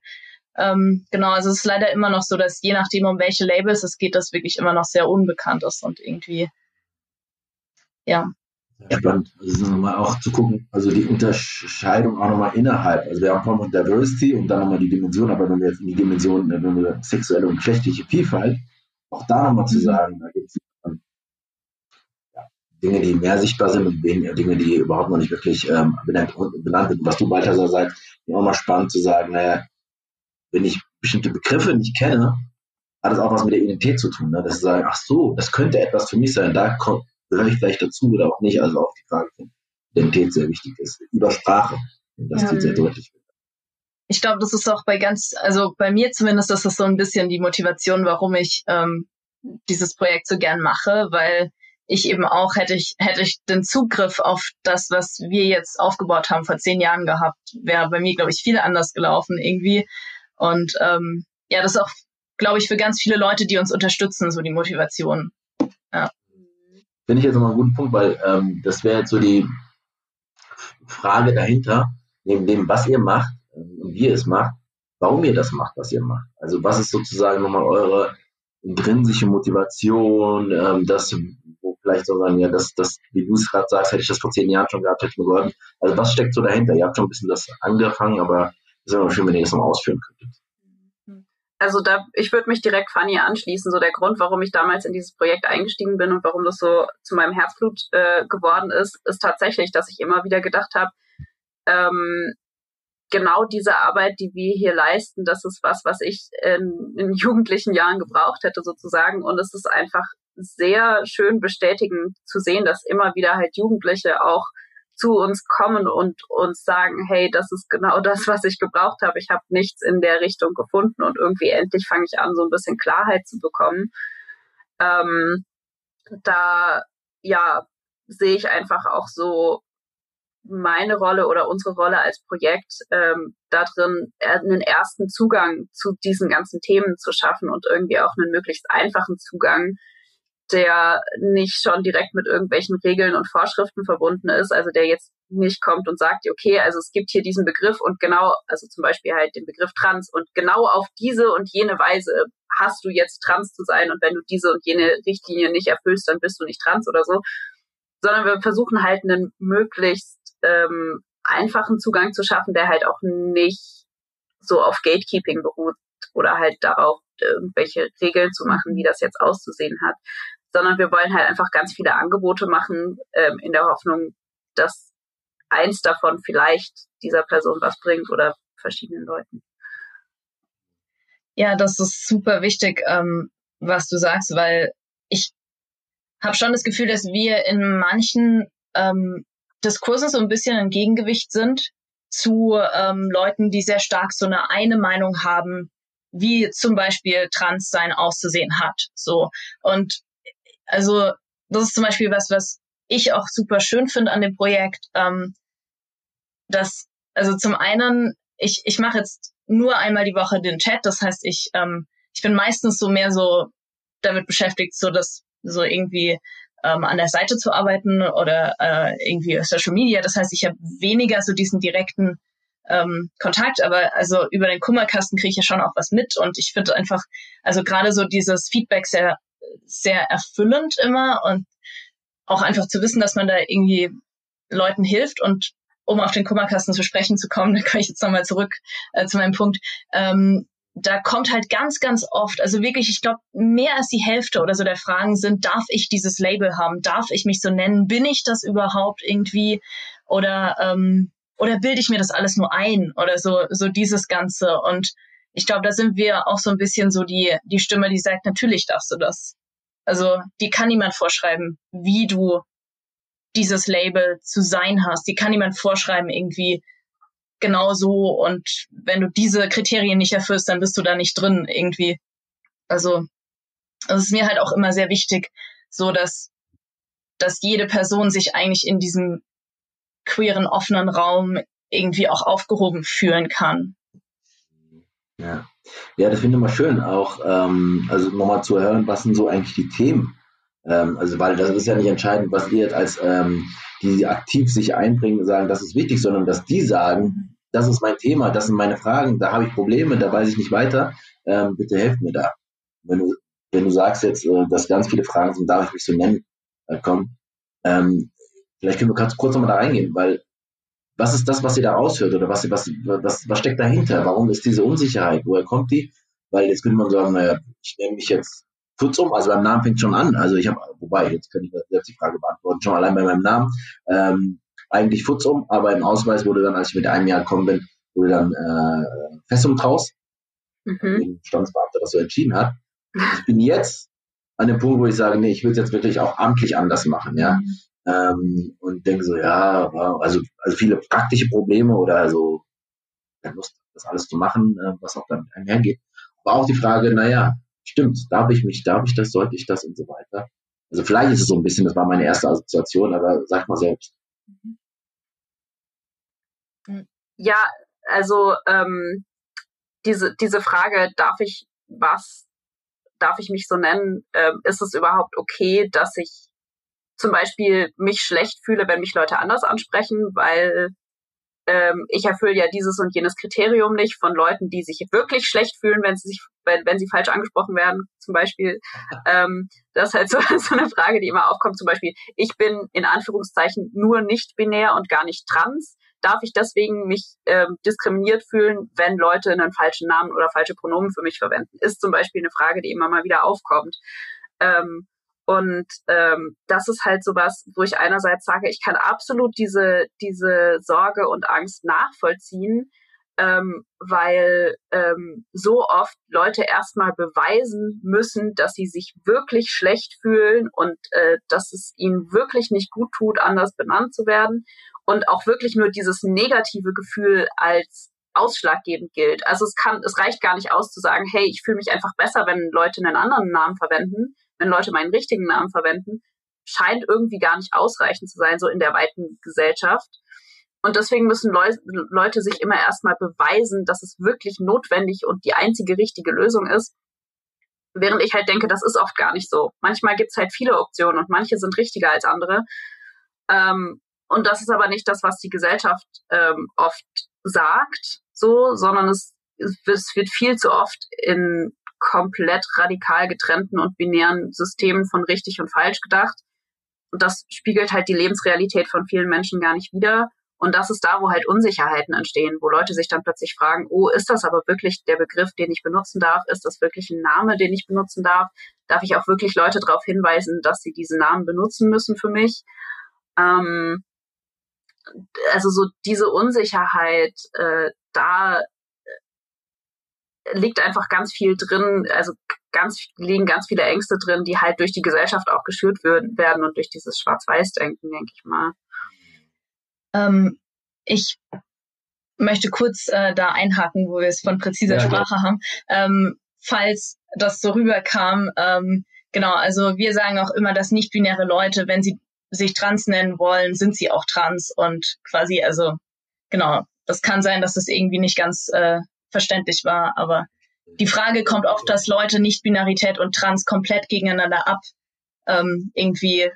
ähm, genau, also es ist leider immer noch so, dass je nachdem, um welche Labels es geht, das wirklich immer noch sehr unbekannt ist und irgendwie, ja. Sehr spannend. Also nochmal auch zu gucken, also die Unterscheidung auch nochmal innerhalb. Also wir haben von Diversity und dann nochmal die Dimension, aber wenn wir jetzt in die Dimension, wenn wir sexuelle und geschlechtliche Vielfalt, auch da nochmal zu mhm. sagen, da gibt es Dinge, die mehr sichtbar sind und Dinge, die überhaupt noch nicht wirklich ähm, benannt, benannt sind. Was du, Balthasar, sagst, ist auch mal spannend zu sagen, naja, wenn ich bestimmte Begriffe nicht kenne, hat das auch was mit der Identität zu tun. Ne? Dass sie sagen, ach so, das könnte etwas für mich sein, da gehöre ich vielleicht dazu oder auch nicht. Also auch die Frage von Identität sehr wichtig ist. Über Sprache. Und das ja. wird sehr deutlich. Ich glaube, das ist auch bei ganz, also bei mir zumindest ist das so ein bisschen die Motivation, warum ich ähm, dieses Projekt so gern mache, weil ich eben auch hätte ich, hätte ich den Zugriff auf das, was wir jetzt aufgebaut haben vor zehn Jahren gehabt, wäre bei mir, glaube ich, viel anders gelaufen irgendwie. Und ähm, ja, das ist auch, glaube ich, für ganz viele Leute, die uns unterstützen, so die Motivation. Ja. Finde ich jetzt nochmal einen guten Punkt, weil ähm, das wäre jetzt so die Frage dahinter, neben dem, was ihr macht ähm, und wie ihr es macht, warum ihr das macht, was ihr macht. Also was ist sozusagen nochmal eure intrinsische Motivation, ähm, das vielleicht so sagen, ja, das, das, wie du es gerade sagst, hätte ich das vor zehn Jahren schon gehabt, hätte ich mir geholfen. Also was steckt so dahinter? Ihr habt schon ein bisschen das angefangen, aber es wäre schön, wenn ihr das noch ausführen könntet. Also da, ich würde mich direkt Fanny anschließen. So der Grund, warum ich damals in dieses Projekt eingestiegen bin und warum das so zu meinem Herzblut äh, geworden ist, ist tatsächlich, dass ich immer wieder gedacht habe, ähm, genau diese Arbeit, die wir hier leisten, das ist was, was ich in, in <laughs> jugendlichen Jahren gebraucht hätte sozusagen. Und es ist einfach sehr schön bestätigend zu sehen, dass immer wieder halt Jugendliche auch zu uns kommen und uns sagen, hey, das ist genau das, was ich gebraucht habe. Ich habe nichts in der Richtung gefunden und irgendwie endlich fange ich an, so ein bisschen Klarheit zu bekommen. Ähm, da ja sehe ich einfach auch so meine Rolle oder unsere Rolle als Projekt ähm, darin, einen ersten Zugang zu diesen ganzen Themen zu schaffen und irgendwie auch einen möglichst einfachen Zugang, der nicht schon direkt mit irgendwelchen Regeln und Vorschriften verbunden ist, also der jetzt nicht kommt und sagt, okay, also es gibt hier diesen Begriff und genau, also zum Beispiel halt den Begriff trans und genau auf diese und jene Weise hast du jetzt trans zu sein und wenn du diese und jene Richtlinie nicht erfüllst, dann bist du nicht trans oder so, sondern wir versuchen halt einen möglichst ähm, einfachen Zugang zu schaffen, der halt auch nicht so auf Gatekeeping beruht oder halt darauf, irgendwelche Regeln zu machen, wie das jetzt auszusehen hat, sondern wir wollen halt einfach ganz viele Angebote machen, ähm, in der Hoffnung, dass eins davon vielleicht dieser Person was bringt oder verschiedenen Leuten. Ja, das ist super wichtig, ähm, was du sagst, weil ich habe schon das Gefühl, dass wir in manchen ähm, Diskursen so ein bisschen ein Gegengewicht sind zu ähm, Leuten, die sehr stark so eine eine Meinung haben, wie zum Beispiel Transsein auszusehen hat. So und also das ist zum Beispiel was, was ich auch super schön finde an dem Projekt, ähm, dass also zum einen ich ich mache jetzt nur einmal die Woche den Chat, das heißt ich ähm, ich bin meistens so mehr so damit beschäftigt, so dass so irgendwie ähm, an der Seite zu arbeiten oder äh, irgendwie Social Media. Das heißt, ich habe weniger so diesen direkten ähm, Kontakt, aber also über den Kummerkasten kriege ich ja schon auch was mit. Und ich finde einfach, also gerade so dieses Feedback sehr, sehr erfüllend immer und auch einfach zu wissen, dass man da irgendwie Leuten hilft und um auf den Kummerkasten zu sprechen zu kommen, <laughs> da kann ich jetzt nochmal zurück äh, zu meinem Punkt. Ähm, da kommt halt ganz, ganz oft, also wirklich, ich glaube, mehr als die Hälfte oder so der Fragen sind, darf ich dieses Label haben? Darf ich mich so nennen? Bin ich das überhaupt irgendwie? Oder, ähm, oder bilde ich mir das alles nur ein? Oder so, so dieses Ganze. Und ich glaube, da sind wir auch so ein bisschen so die, die Stimme, die sagt, natürlich darfst du das. Also, die kann niemand vorschreiben, wie du dieses Label zu sein hast. Die kann niemand vorschreiben, irgendwie, genau so und wenn du diese Kriterien nicht erfüllst, dann bist du da nicht drin irgendwie. Also es ist mir halt auch immer sehr wichtig, so dass dass jede Person sich eigentlich in diesem queeren offenen Raum irgendwie auch aufgehoben fühlen kann. Ja, ja, das finde ich immer schön, auch ähm, also nochmal zu hören, was sind so eigentlich die Themen. Ähm, also weil das ist ja nicht entscheidend, was ihr jetzt als ähm, die aktiv sich einbringen sagen, das ist wichtig, sondern dass die sagen, das ist mein Thema, das sind meine Fragen, da habe ich Probleme, da weiß ich nicht weiter, ähm, bitte helft mir da. Wenn du, wenn du sagst jetzt, äh, dass ganz viele Fragen sind, darf ich mich so nennen, äh, kommen, ähm, vielleicht können wir kurz, kurz nochmal da reingehen, weil was ist das, was ihr da raushört oder was, was, was, was steckt dahinter? Warum ist diese Unsicherheit? Woher kommt die? Weil jetzt könnte man sagen, naja, ich nehme mich jetzt Kurzum, also beim Namen fängt schon an. Also ich habe, wobei, jetzt kann ich selbst die Frage beantworten, schon allein bei meinem Namen. Ähm, eigentlich Futzum, aber im Ausweis wurde dann, als ich mit einem Jahr gekommen bin, wurde dann äh, Fessum draus. Mhm. Standesbeamter das so entschieden hat. Ich bin jetzt an dem Punkt, wo ich sage, nee, ich will es jetzt wirklich auch amtlich anders machen, ja. Mhm. Ähm, und denke so, ja, also, also viele praktische Probleme oder also Lust, das alles zu machen, äh, was auch damit einhergeht. Aber auch die Frage, naja, stimmt, darf ich mich, darf ich das, sollte ich das und so weiter. Also vielleicht ist es so ein bisschen, das war meine erste Assoziation, aber sag mal selbst. Ja, also ähm, diese, diese Frage, darf ich was, darf ich mich so nennen, ähm, ist es überhaupt okay, dass ich zum Beispiel mich schlecht fühle, wenn mich Leute anders ansprechen, weil ähm, ich erfülle ja dieses und jenes Kriterium nicht von Leuten, die sich wirklich schlecht fühlen, wenn sie sich, wenn, wenn sie falsch angesprochen werden, zum Beispiel. <laughs> Ähm, das ist halt so, <laughs> so eine Frage, die immer aufkommt. Zum Beispiel, ich bin in Anführungszeichen nur nicht binär und gar nicht trans. Darf ich deswegen mich ähm, diskriminiert fühlen, wenn Leute einen falschen Namen oder falsche Pronomen für mich verwenden? Ist zum Beispiel eine Frage, die immer mal wieder aufkommt. Ähm, und ähm, das ist halt sowas, wo ich einerseits sage, ich kann absolut diese, diese Sorge und Angst nachvollziehen, ähm, weil ähm, so oft Leute erstmal beweisen müssen, dass sie sich wirklich schlecht fühlen und äh, dass es ihnen wirklich nicht gut tut, anders benannt zu werden und auch wirklich nur dieses negative Gefühl als ausschlaggebend gilt. Also es kann, es reicht gar nicht aus zu sagen, hey, ich fühle mich einfach besser, wenn Leute einen anderen Namen verwenden, wenn Leute meinen richtigen Namen verwenden, scheint irgendwie gar nicht ausreichend zu sein, so in der weiten Gesellschaft. Und deswegen müssen Leu Leute sich immer erstmal beweisen, dass es wirklich notwendig und die einzige richtige Lösung ist. Während ich halt denke, das ist oft gar nicht so. Manchmal gibt es halt viele Optionen und manche sind richtiger als andere. Ähm, und das ist aber nicht das, was die Gesellschaft ähm, oft sagt, so, sondern es, es wird viel zu oft in komplett radikal getrennten und binären Systemen von richtig und falsch gedacht. Und das spiegelt halt die Lebensrealität von vielen Menschen gar nicht wider. Und das ist da, wo halt Unsicherheiten entstehen, wo Leute sich dann plötzlich fragen, oh, ist das aber wirklich der Begriff, den ich benutzen darf? Ist das wirklich ein Name, den ich benutzen darf? Darf ich auch wirklich Leute darauf hinweisen, dass sie diesen Namen benutzen müssen für mich? Ähm, also so diese Unsicherheit, äh, da liegt einfach ganz viel drin, also ganz liegen ganz viele Ängste drin, die halt durch die Gesellschaft auch geschürt werden und durch dieses Schwarz-Weiß-Denken, denke ich mal. Ähm, ich möchte kurz äh, da einhaken, wo wir es von präziser ja, Sprache ja. haben. Ähm, falls das so rüberkam, ähm, genau, also wir sagen auch immer, dass nicht-binäre Leute, wenn sie sich trans nennen wollen, sind sie auch trans und quasi, also genau, das kann sein, dass das irgendwie nicht ganz äh, verständlich war, aber die Frage kommt oft, dass Leute Nicht-Binarität und Trans komplett gegeneinander ab ähm, irgendwie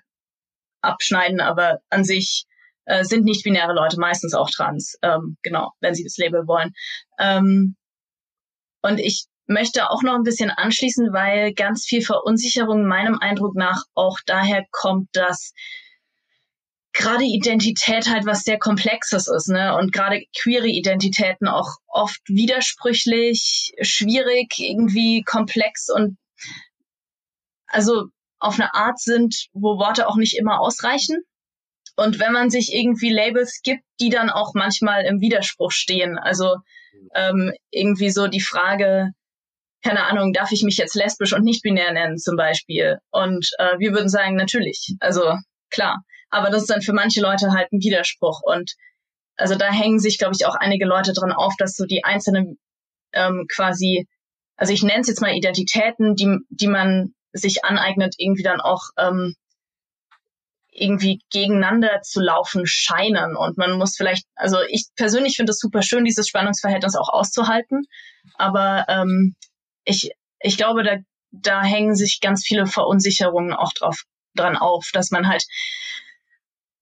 abschneiden, aber an sich äh, sind nicht-binäre Leute meistens auch trans, ähm, genau, wenn sie das Label wollen. Ähm, und ich möchte auch noch ein bisschen anschließen, weil ganz viel Verunsicherung meinem Eindruck nach auch daher kommt, dass gerade Identität halt was sehr Komplexes ist, ne? Und gerade queere Identitäten auch oft widersprüchlich, schwierig, irgendwie komplex und also auf eine Art sind, wo Worte auch nicht immer ausreichen. Und wenn man sich irgendwie Labels gibt, die dann auch manchmal im Widerspruch stehen, also ähm, irgendwie so die Frage, keine Ahnung, darf ich mich jetzt lesbisch und nicht binär nennen zum Beispiel? Und äh, wir würden sagen, natürlich, also klar. Aber das ist dann für manche Leute halt ein Widerspruch. Und also da hängen sich, glaube ich, auch einige Leute dran auf, dass so die einzelnen ähm, quasi, also ich nenne es jetzt mal Identitäten, die, die man sich aneignet, irgendwie dann auch ähm, irgendwie gegeneinander zu laufen scheinen. Und man muss vielleicht, also ich persönlich finde es super schön, dieses Spannungsverhältnis auch auszuhalten. Aber ähm, ich, ich glaube, da, da hängen sich ganz viele Verunsicherungen auch drauf dran auf, dass man halt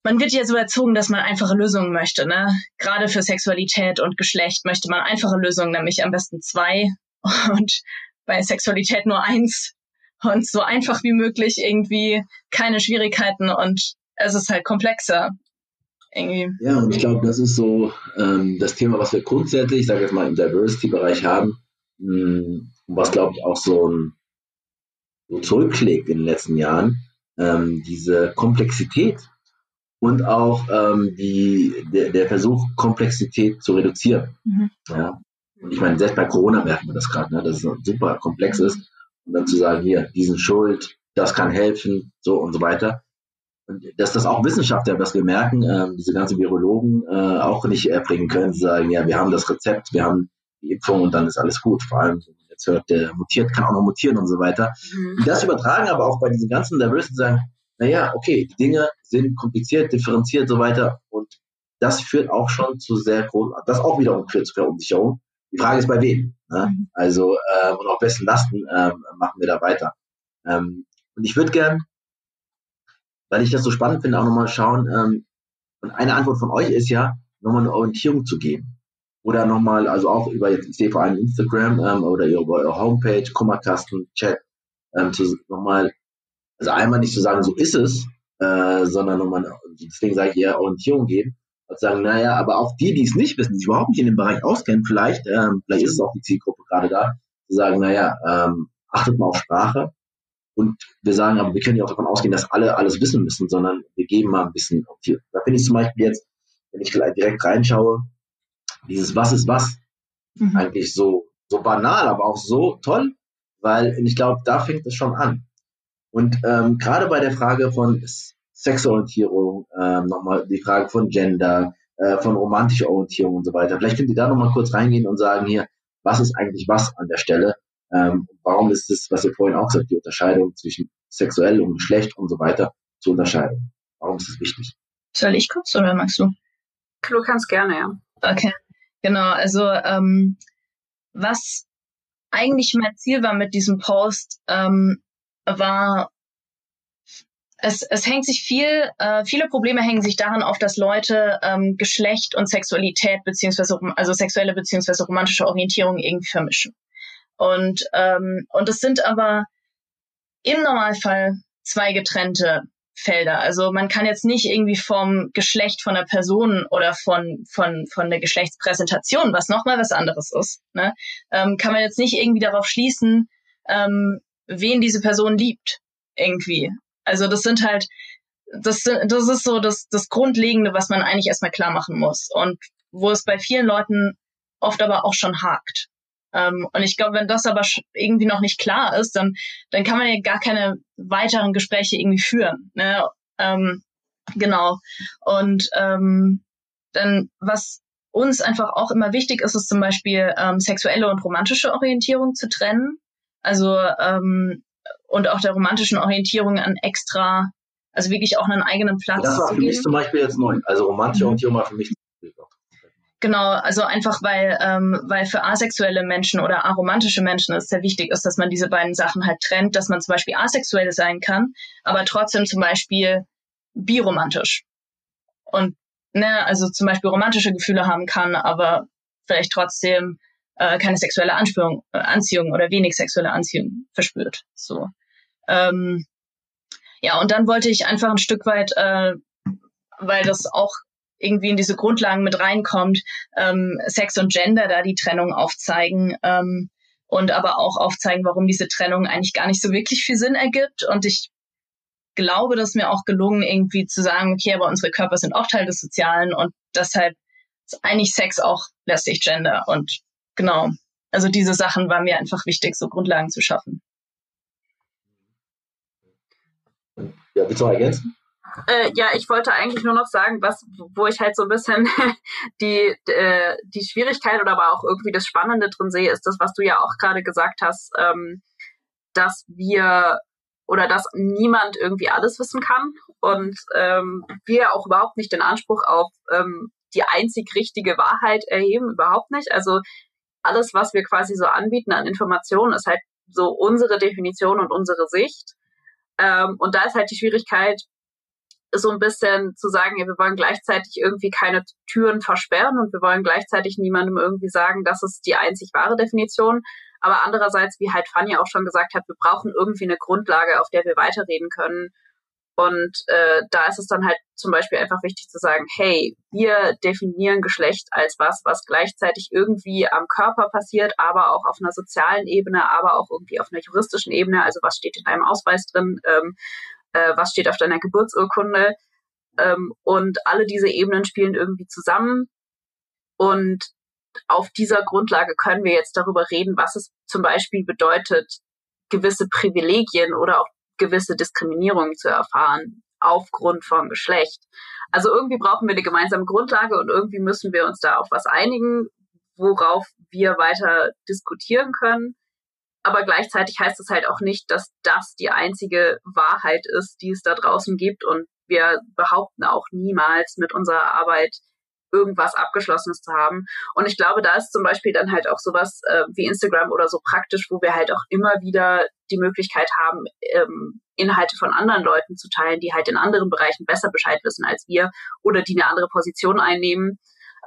man wird ja so erzogen, dass man einfache Lösungen möchte. Ne? Gerade für Sexualität und Geschlecht möchte man einfache Lösungen, nämlich am besten zwei <laughs> und bei Sexualität nur eins und so einfach wie möglich irgendwie keine Schwierigkeiten und es ist halt komplexer. Irgendwie. Ja, und ich glaube, das ist so ähm, das Thema, was wir grundsätzlich, ich sage jetzt mal, im Diversity-Bereich haben, mh, hm, was glaube ich auch so, ein, so zurückschlägt in den letzten Jahren, ähm, diese Komplexität und auch ähm, die, der, der Versuch, Komplexität zu reduzieren. Mhm. Ja. Und ich meine, selbst bei Corona merkt man das gerade, ne, dass es super komplex ist. Und dann zu sagen, hier, diesen Schuld, das kann helfen, so und so weiter. Und dass das auch Wissenschaftler, was wir merken, äh, diese ganzen Virologen äh, auch nicht erbringen können, zu sagen, ja, wir haben das Rezept, wir haben die Impfung und dann ist alles gut. Vor allem, jetzt hört der mutiert, kann auch noch mutieren und so weiter. Mhm. Das übertragen aber auch bei diesen ganzen Diversity sagen, naja, okay, die Dinge sind kompliziert, differenziert so weiter und das führt auch schon zu sehr großen, das auch wiederum führt zu Verunsicherung. Die Frage ist bei wem. Ne? Mhm. Also äh, und auf besten Lasten äh, machen wir da weiter. Ähm, und ich würde gern, weil ich das so spannend finde, auch nochmal schauen, ähm, und eine Antwort von euch ist ja, nochmal eine Orientierung zu geben. Oder nochmal, also auch über, jetzt, ich sehe vor allem Instagram ähm, oder über eure Homepage, Kummerkasten, Chat, ähm, zu, nochmal also einmal nicht zu sagen, so ist es, äh, sondern nochmal, deswegen sage ich eher Orientierung geben und sagen, naja, aber auch die, die es nicht wissen, die sich überhaupt nicht in dem Bereich auskennen, vielleicht, ähm, vielleicht ist es auch die Zielgruppe gerade da, zu sagen, naja, ähm, achtet mal auf Sprache. Und wir sagen, aber wir können ja auch davon ausgehen, dass alle alles wissen müssen, sondern wir geben mal ein bisschen Option. Da finde ich zum Beispiel jetzt, wenn ich direkt reinschaue, dieses Was ist was, mhm. eigentlich so, so banal, aber auch so toll, weil ich glaube, da fängt es schon an. Und ähm, gerade bei der Frage von Sexorientierung, ähm, nochmal die Frage von Gender, äh, von romantischer Orientierung und so weiter. Vielleicht könnt ihr da nochmal kurz reingehen und sagen hier, was ist eigentlich was an der Stelle? Ähm, warum ist es, was ihr vorhin auch gesagt, die Unterscheidung zwischen sexuell und Geschlecht und so weiter zu unterscheiden? Warum ist das wichtig? Soll ich kurz oder magst du? Du kannst gerne, ja. Okay, genau. Also ähm, was eigentlich mein Ziel war mit diesem Post, ähm, war, es, es hängt sich viel, äh, viele Probleme hängen sich daran auf, dass Leute ähm, Geschlecht und Sexualität beziehungsweise also sexuelle beziehungsweise romantische Orientierung irgendwie vermischen. Und und es sind aber im Normalfall zwei getrennte Felder. Also man kann jetzt nicht irgendwie vom Geschlecht von der Person oder von, von, von der Geschlechtspräsentation, was nochmal was anderes ist, ne, ähm, kann man jetzt nicht irgendwie darauf schließen, ähm, wen diese Person liebt. Irgendwie. Also das sind halt, das, das ist so das, das Grundlegende, was man eigentlich erstmal klar machen muss. Und wo es bei vielen Leuten oft aber auch schon hakt. Ähm, und ich glaube, wenn das aber irgendwie noch nicht klar ist, dann, dann kann man ja gar keine weiteren Gespräche irgendwie führen. Ne? Ähm, genau. Und ähm, dann, was uns einfach auch immer wichtig ist, ist zum Beispiel ähm, sexuelle und romantische Orientierung zu trennen. Also ähm, und auch der romantischen Orientierung an extra, also wirklich auch einen eigenen Platz. Das war für mich zum Beispiel jetzt neu. Also romantische mhm. Orientierung war für mich Genau, also einfach weil, ähm, weil für asexuelle Menschen oder aromantische Menschen es sehr wichtig ist, dass man diese beiden Sachen halt trennt, dass man zum Beispiel asexuell sein kann, aber trotzdem zum Beispiel biromantisch. Und ne, also zum Beispiel romantische Gefühle haben kann, aber vielleicht trotzdem äh, keine sexuelle Anspürung, äh, Anziehung oder wenig sexuelle Anziehung verspürt. So. Ähm, ja, und dann wollte ich einfach ein Stück weit, äh, weil das auch irgendwie in diese Grundlagen mit reinkommt, ähm, Sex und Gender da die Trennung aufzeigen ähm, und aber auch aufzeigen, warum diese Trennung eigentlich gar nicht so wirklich viel Sinn ergibt. Und ich glaube, dass mir auch gelungen, irgendwie zu sagen, okay, aber unsere Körper sind auch Teil des Sozialen und deshalb ist eigentlich Sex auch lästig Gender. Und genau, also diese Sachen waren mir einfach wichtig, so Grundlagen zu schaffen. Ja, willst du ergänzen? Äh, ja, ich wollte eigentlich nur noch sagen, was, wo ich halt so ein bisschen <laughs> die, äh, die Schwierigkeit oder aber auch irgendwie das Spannende drin sehe, ist das, was du ja auch gerade gesagt hast, ähm, dass wir oder dass niemand irgendwie alles wissen kann und ähm, wir auch überhaupt nicht den Anspruch auf ähm, die einzig richtige Wahrheit erheben, überhaupt nicht. Also alles, was wir quasi so anbieten an Informationen, ist halt so unsere Definition und unsere Sicht. Ähm, und da ist halt die Schwierigkeit, so ein bisschen zu sagen, ja, wir wollen gleichzeitig irgendwie keine Türen versperren und wir wollen gleichzeitig niemandem irgendwie sagen, das ist die einzig wahre Definition. Aber andererseits, wie halt Fanny auch schon gesagt hat, wir brauchen irgendwie eine Grundlage, auf der wir weiterreden können. Und äh, da ist es dann halt zum Beispiel einfach wichtig zu sagen, hey, wir definieren Geschlecht als was, was gleichzeitig irgendwie am Körper passiert, aber auch auf einer sozialen Ebene, aber auch irgendwie auf einer juristischen Ebene. Also was steht in deinem Ausweis drin? Ähm, äh, was steht auf deiner Geburtsurkunde. Ähm, und alle diese Ebenen spielen irgendwie zusammen. Und auf dieser Grundlage können wir jetzt darüber reden, was es zum Beispiel bedeutet, gewisse Privilegien oder auch gewisse Diskriminierungen zu erfahren aufgrund von Geschlecht. Also irgendwie brauchen wir eine gemeinsame Grundlage und irgendwie müssen wir uns da auf was einigen, worauf wir weiter diskutieren können. Aber gleichzeitig heißt es halt auch nicht, dass das die einzige Wahrheit ist, die es da draußen gibt. Und wir behaupten auch niemals mit unserer Arbeit irgendwas Abgeschlossenes zu haben. Und ich glaube, da ist zum Beispiel dann halt auch sowas äh, wie Instagram oder so praktisch, wo wir halt auch immer wieder die Möglichkeit haben, ähm, Inhalte von anderen Leuten zu teilen, die halt in anderen Bereichen besser Bescheid wissen als wir oder die eine andere Position einnehmen.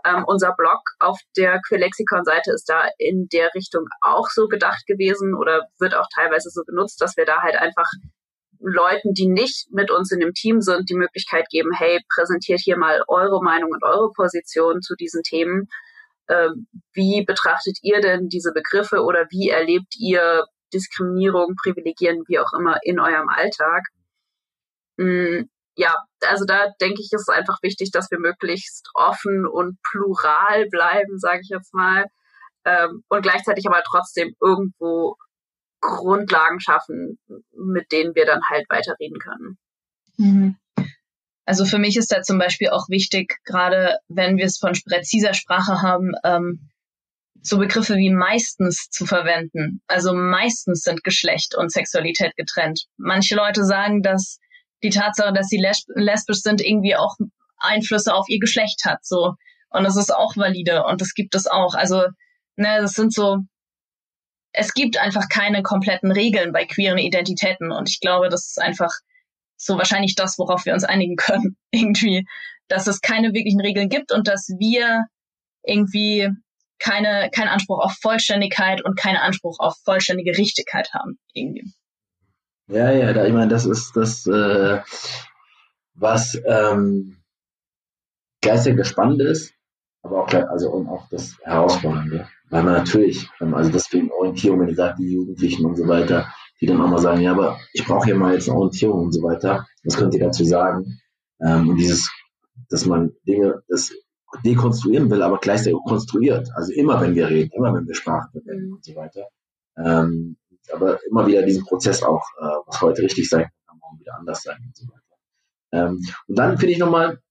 Ähm, unser Blog auf der Quellexikon-Seite ist da in der Richtung auch so gedacht gewesen oder wird auch teilweise so genutzt, dass wir da halt einfach Leuten, die nicht mit uns in dem Team sind, die Möglichkeit geben, hey, präsentiert hier mal eure Meinung und eure Position zu diesen Themen. Ähm, wie betrachtet ihr denn diese Begriffe oder wie erlebt ihr Diskriminierung, Privilegieren, wie auch immer in eurem Alltag? Mm, ja, also da denke ich, ist es einfach wichtig, dass wir möglichst offen und plural bleiben, sage ich jetzt mal, ähm, und gleichzeitig aber trotzdem irgendwo Grundlagen schaffen, mit denen wir dann halt weiterreden können. Mhm. Also für mich ist da zum Beispiel auch wichtig, gerade wenn wir es von präziser Sprache haben, ähm, so Begriffe wie meistens zu verwenden. Also meistens sind Geschlecht und Sexualität getrennt. Manche Leute sagen, dass die Tatsache, dass sie lesbisch sind, irgendwie auch Einflüsse auf ihr Geschlecht hat. So. Und das ist auch valide und das gibt es auch. Also, ne, das sind so, es gibt einfach keine kompletten Regeln bei queeren Identitäten. Und ich glaube, das ist einfach so wahrscheinlich das, worauf wir uns einigen können, <laughs> irgendwie, dass es keine wirklichen Regeln gibt und dass wir irgendwie keine, keinen Anspruch auf Vollständigkeit und keinen Anspruch auf vollständige Richtigkeit haben, irgendwie. Ja, ja, da, ich meine, das ist das, äh, was ähm, das Spannende ist, aber auch also und auch das Herausfordernde. Weil man natürlich, ähm, also deswegen Orientierung, wenn ihr sagt, die Jugendlichen und so weiter, die dann auch mal sagen, ja, aber ich brauche hier mal jetzt eine Orientierung und so weiter. Was könnt ihr dazu sagen? Ähm, und dieses, dass man Dinge, das dekonstruieren will, aber gleichzeitig auch konstruiert. Also immer, wenn wir reden, immer, wenn wir Sprache verwenden mhm. und so weiter. Ähm, aber immer wieder diesen Prozess auch, äh, was heute richtig sein kann, morgen wieder anders sein und so weiter. Und dann finde ich nochmal,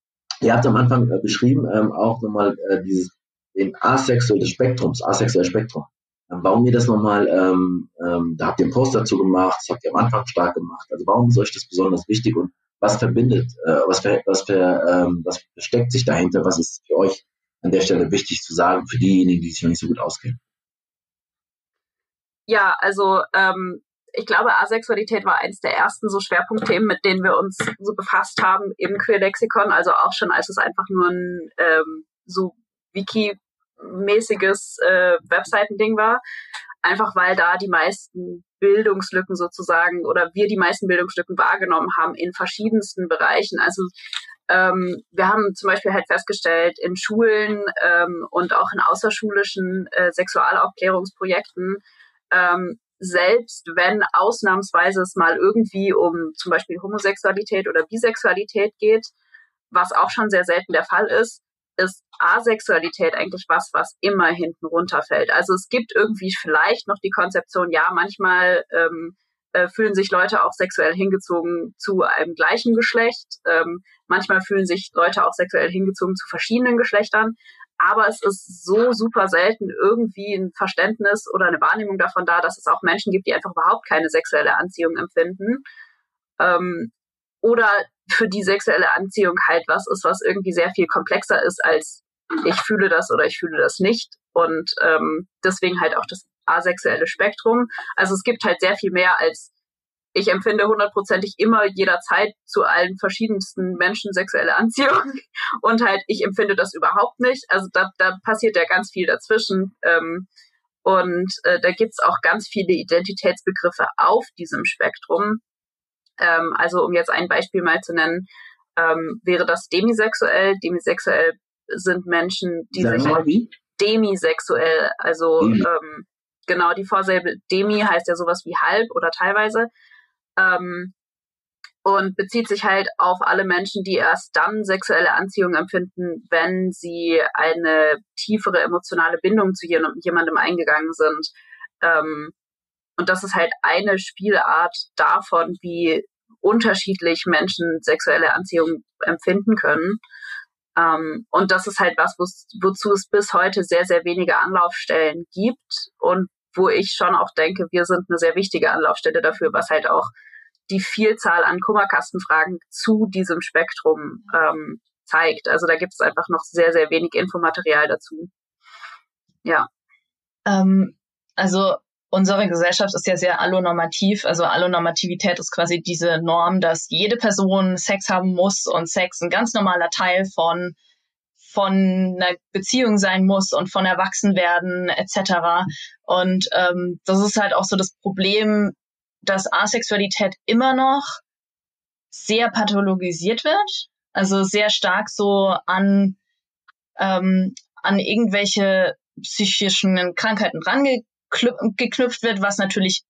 ihr habt am Anfang äh, beschrieben, ähm, auch nochmal äh, dieses den asexuelle Spektrums, asexuelle Spektrum. Ähm, warum ihr das nochmal, ähm, ähm, da habt ihr einen Post dazu gemacht, das habt ihr am Anfang stark gemacht. Also warum ist euch das besonders wichtig und was verbindet, äh, was, für, was, für, ähm, was versteckt sich dahinter, was ist für euch an der Stelle wichtig zu sagen, für diejenigen, die sich noch nicht so gut auskennen? Ja, also ähm, ich glaube, Asexualität war eines der ersten so Schwerpunktthemen, mit denen wir uns so befasst haben im Queer-Lexikon, also auch schon als es einfach nur ein ähm, so Wiki-mäßiges äh, Webseitending war. Einfach weil da die meisten Bildungslücken sozusagen oder wir die meisten Bildungslücken wahrgenommen haben in verschiedensten Bereichen. Also ähm, wir haben zum Beispiel halt festgestellt, in Schulen ähm, und auch in außerschulischen äh, Sexualaufklärungsprojekten, ähm, selbst wenn ausnahmsweise es mal irgendwie um zum Beispiel Homosexualität oder Bisexualität geht, was auch schon sehr selten der Fall ist, ist Asexualität eigentlich was, was immer hinten runterfällt. Also es gibt irgendwie vielleicht noch die Konzeption, ja, manchmal ähm, äh, fühlen sich Leute auch sexuell hingezogen zu einem gleichen Geschlecht. Ähm, manchmal fühlen sich Leute auch sexuell hingezogen zu verschiedenen Geschlechtern. Aber es ist so super selten irgendwie ein Verständnis oder eine Wahrnehmung davon da, dass es auch Menschen gibt, die einfach überhaupt keine sexuelle Anziehung empfinden. Ähm, oder für die sexuelle Anziehung halt was ist, was irgendwie sehr viel komplexer ist als ich fühle das oder ich fühle das nicht. Und ähm, deswegen halt auch das asexuelle Spektrum. Also es gibt halt sehr viel mehr als ich empfinde hundertprozentig immer jederzeit zu allen verschiedensten Menschen sexuelle Anziehung <laughs> und halt ich empfinde das überhaupt nicht. Also da, da passiert ja ganz viel dazwischen. Ähm, und äh, da gibt's auch ganz viele Identitätsbegriffe auf diesem Spektrum. Ähm, also um jetzt ein Beispiel mal zu nennen, ähm, wäre das demisexuell. Demisexuell sind Menschen, die Sagen sich halt demisexuell, also Demi. ähm, genau die Vorsilbe demi heißt ja sowas wie halb oder teilweise. Ähm, und bezieht sich halt auf alle Menschen, die erst dann sexuelle Anziehung empfinden, wenn sie eine tiefere emotionale Bindung zu jemandem eingegangen sind. Ähm, und das ist halt eine Spielart davon, wie unterschiedlich Menschen sexuelle Anziehung empfinden können. Ähm, und das ist halt was, wozu es bis heute sehr, sehr wenige Anlaufstellen gibt und wo ich schon auch denke, wir sind eine sehr wichtige Anlaufstelle dafür, was halt auch die Vielzahl an Kummerkastenfragen zu diesem Spektrum ähm, zeigt. Also da gibt es einfach noch sehr, sehr wenig Infomaterial dazu. Ja. Ähm, also unsere Gesellschaft ist ja sehr allonormativ. Also Allonormativität ist quasi diese Norm, dass jede Person Sex haben muss und Sex ein ganz normaler Teil von von einer Beziehung sein muss und von Erwachsenwerden etc. Und ähm, das ist halt auch so das Problem, dass Asexualität immer noch sehr pathologisiert wird, also sehr stark so an ähm, an irgendwelche psychischen Krankheiten rangeknüpft wird, was natürlich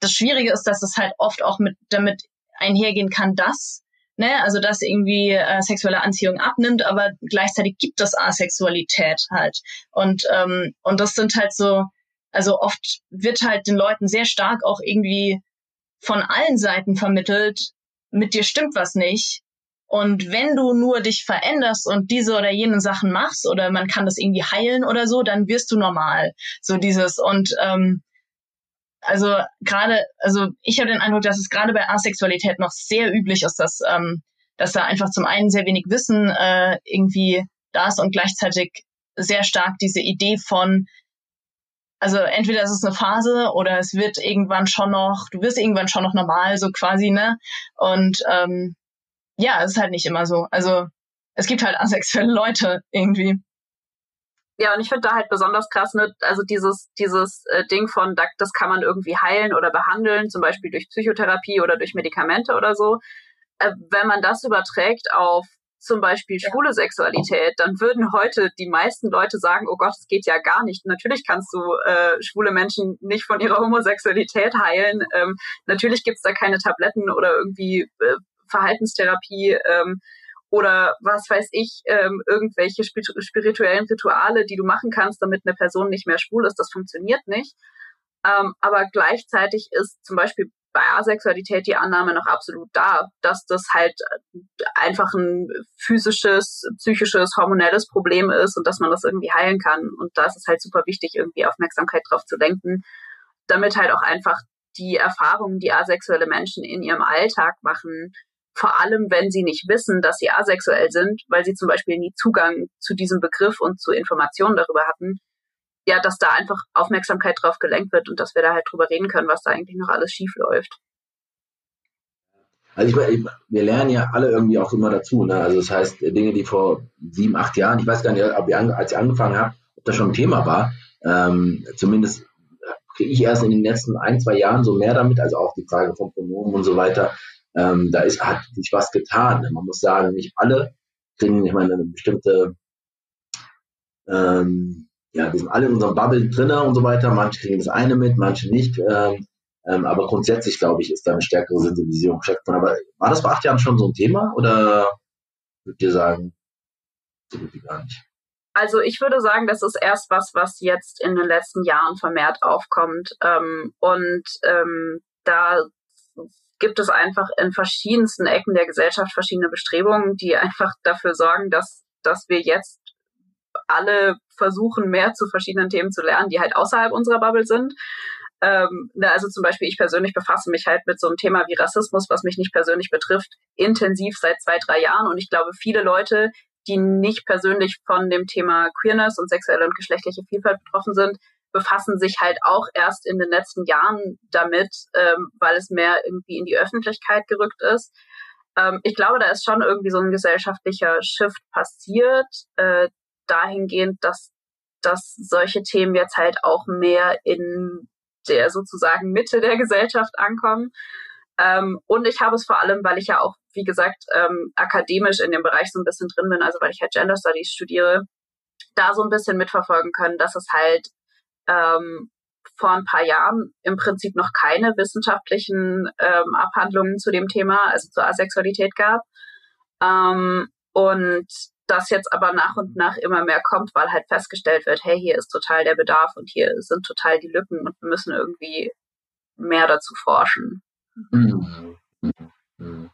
das Schwierige ist, dass es halt oft auch mit damit einhergehen kann, dass ne, also dass irgendwie äh, sexuelle Anziehung abnimmt, aber gleichzeitig gibt es Asexualität halt. Und, ähm, und das sind halt so, also oft wird halt den Leuten sehr stark auch irgendwie von allen Seiten vermittelt, mit dir stimmt was nicht. Und wenn du nur dich veränderst und diese oder jene Sachen machst oder man kann das irgendwie heilen oder so, dann wirst du normal. So dieses und ähm, also gerade, also ich habe den Eindruck, dass es gerade bei Asexualität noch sehr üblich ist, dass, ähm, dass da einfach zum einen sehr wenig Wissen äh, irgendwie da ist und gleichzeitig sehr stark diese Idee von, also entweder ist es eine Phase oder es wird irgendwann schon noch, du wirst irgendwann schon noch normal, so quasi, ne? Und ähm, ja, es ist halt nicht immer so. Also es gibt halt asexuelle Leute irgendwie. Ja, und ich finde da halt besonders krass, ne, also dieses, dieses äh, Ding von, das kann man irgendwie heilen oder behandeln, zum Beispiel durch Psychotherapie oder durch Medikamente oder so. äh, wenn man das überträgt auf zum Beispiel schwule Sexualität, dann würden heute die meisten Leute sagen, oh Gott, es geht ja gar nicht. Natürlich kannst du äh, schwule Menschen nicht von ihrer Homosexualität heilen. Ähm, natürlich gibt's da keine Tabletten oder irgendwie äh, Verhaltenstherapie ähm, oder was weiß ich, ähm, irgendwelche spirituellen Rituale, die du machen kannst, damit eine Person nicht mehr schwul ist. Das funktioniert nicht. Ähm, aber gleichzeitig ist zum Beispiel bei Asexualität die Annahme noch absolut da, dass das halt einfach ein physisches, psychisches, hormonelles Problem ist und dass man das irgendwie heilen kann. Und da ist es halt super wichtig, irgendwie Aufmerksamkeit drauf zu lenken, damit halt auch einfach die Erfahrungen, die asexuelle Menschen in ihrem Alltag machen, vor allem wenn sie nicht wissen, dass sie asexuell sind, weil sie zum Beispiel nie Zugang zu diesem Begriff und zu Informationen darüber hatten, ja, dass da einfach Aufmerksamkeit drauf gelenkt wird und dass wir da halt drüber reden können, was da eigentlich noch alles schief läuft. Also ich meine, wir lernen ja alle irgendwie auch immer dazu. Ne? Also das heißt, Dinge, die vor sieben, acht Jahren, ich weiß gar nicht, ob ich, als ich angefangen habe, ob das schon ein Thema war. Ähm, zumindest kriege ich erst in den letzten ein, zwei Jahren so mehr damit, also auch die Frage von Pronomen und so weiter. Ähm, da ist, hat sich was getan. Man muss sagen, nicht alle kriegen, ich meine, eine bestimmte ähm, ja, wir sind alle in unserem Bubble drinne und so weiter. Manche kriegen das eine mit, manche nicht. Ähm, ähm, aber grundsätzlich, glaube ich, ist da eine stärkere Sensibilisierung stattgefunden. Aber war das vor acht Jahren schon so ein Thema oder würdet ihr sagen, so gut wie gar nicht? Also ich würde sagen, das ist erst was, was jetzt in den letzten Jahren vermehrt aufkommt. Ähm, und ähm, da gibt es einfach in verschiedensten Ecken der Gesellschaft verschiedene Bestrebungen, die einfach dafür sorgen, dass, dass wir jetzt alle versuchen, mehr zu verschiedenen Themen zu lernen, die halt außerhalb unserer Bubble sind. Ähm, also zum Beispiel, ich persönlich befasse mich halt mit so einem Thema wie Rassismus, was mich nicht persönlich betrifft, intensiv seit zwei, drei Jahren. Und ich glaube, viele Leute, die nicht persönlich von dem Thema Queerness und sexuelle und geschlechtliche Vielfalt betroffen sind, befassen sich halt auch erst in den letzten Jahren damit, ähm, weil es mehr irgendwie in die Öffentlichkeit gerückt ist. Ähm, ich glaube, da ist schon irgendwie so ein gesellschaftlicher Shift passiert, äh, dahingehend, dass, dass solche Themen jetzt halt auch mehr in der sozusagen Mitte der Gesellschaft ankommen. Ähm, und ich habe es vor allem, weil ich ja auch, wie gesagt, ähm, akademisch in dem Bereich so ein bisschen drin bin, also weil ich halt Gender Studies studiere, da so ein bisschen mitverfolgen können, dass es halt ähm, vor ein paar Jahren im Prinzip noch keine wissenschaftlichen ähm, Abhandlungen zu dem Thema, also zur Asexualität gab. Ähm, und das jetzt aber nach und nach immer mehr kommt, weil halt festgestellt wird, hey, hier ist total der Bedarf und hier sind total die Lücken und wir müssen irgendwie mehr dazu forschen. Mhm. Mhm.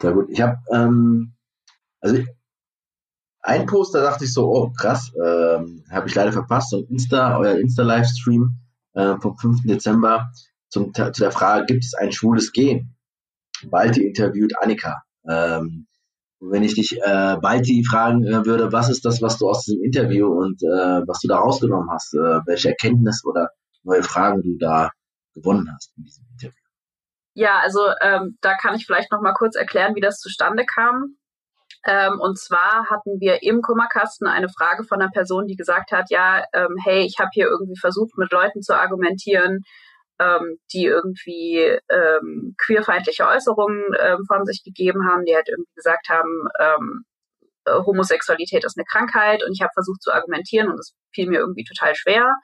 Sehr gut. Ich habe ähm, also ein Post, da dachte ich so, oh krass, ähm, habe ich leider verpasst, so ein Insta, euer Insta-Livestream äh, vom 5. Dezember zum, zu der Frage, gibt es ein schwules Gen? Balti interviewt Annika. Ähm, wenn ich dich äh, bald die fragen äh, würde, was ist das, was du aus diesem Interview und äh, was du da rausgenommen hast, äh, welche Erkenntnis oder neue Fragen du da gewonnen hast in diesem Interview? Ja, also ähm, da kann ich vielleicht noch mal kurz erklären, wie das zustande kam. Ähm, und zwar hatten wir im Kummerkasten eine Frage von einer Person, die gesagt hat, ja, ähm, hey, ich habe hier irgendwie versucht, mit Leuten zu argumentieren, ähm, die irgendwie ähm, queerfeindliche Äußerungen ähm, von sich gegeben haben, die halt irgendwie gesagt haben, ähm, äh, Homosexualität ist eine Krankheit und ich habe versucht zu argumentieren und es fiel mir irgendwie total schwer.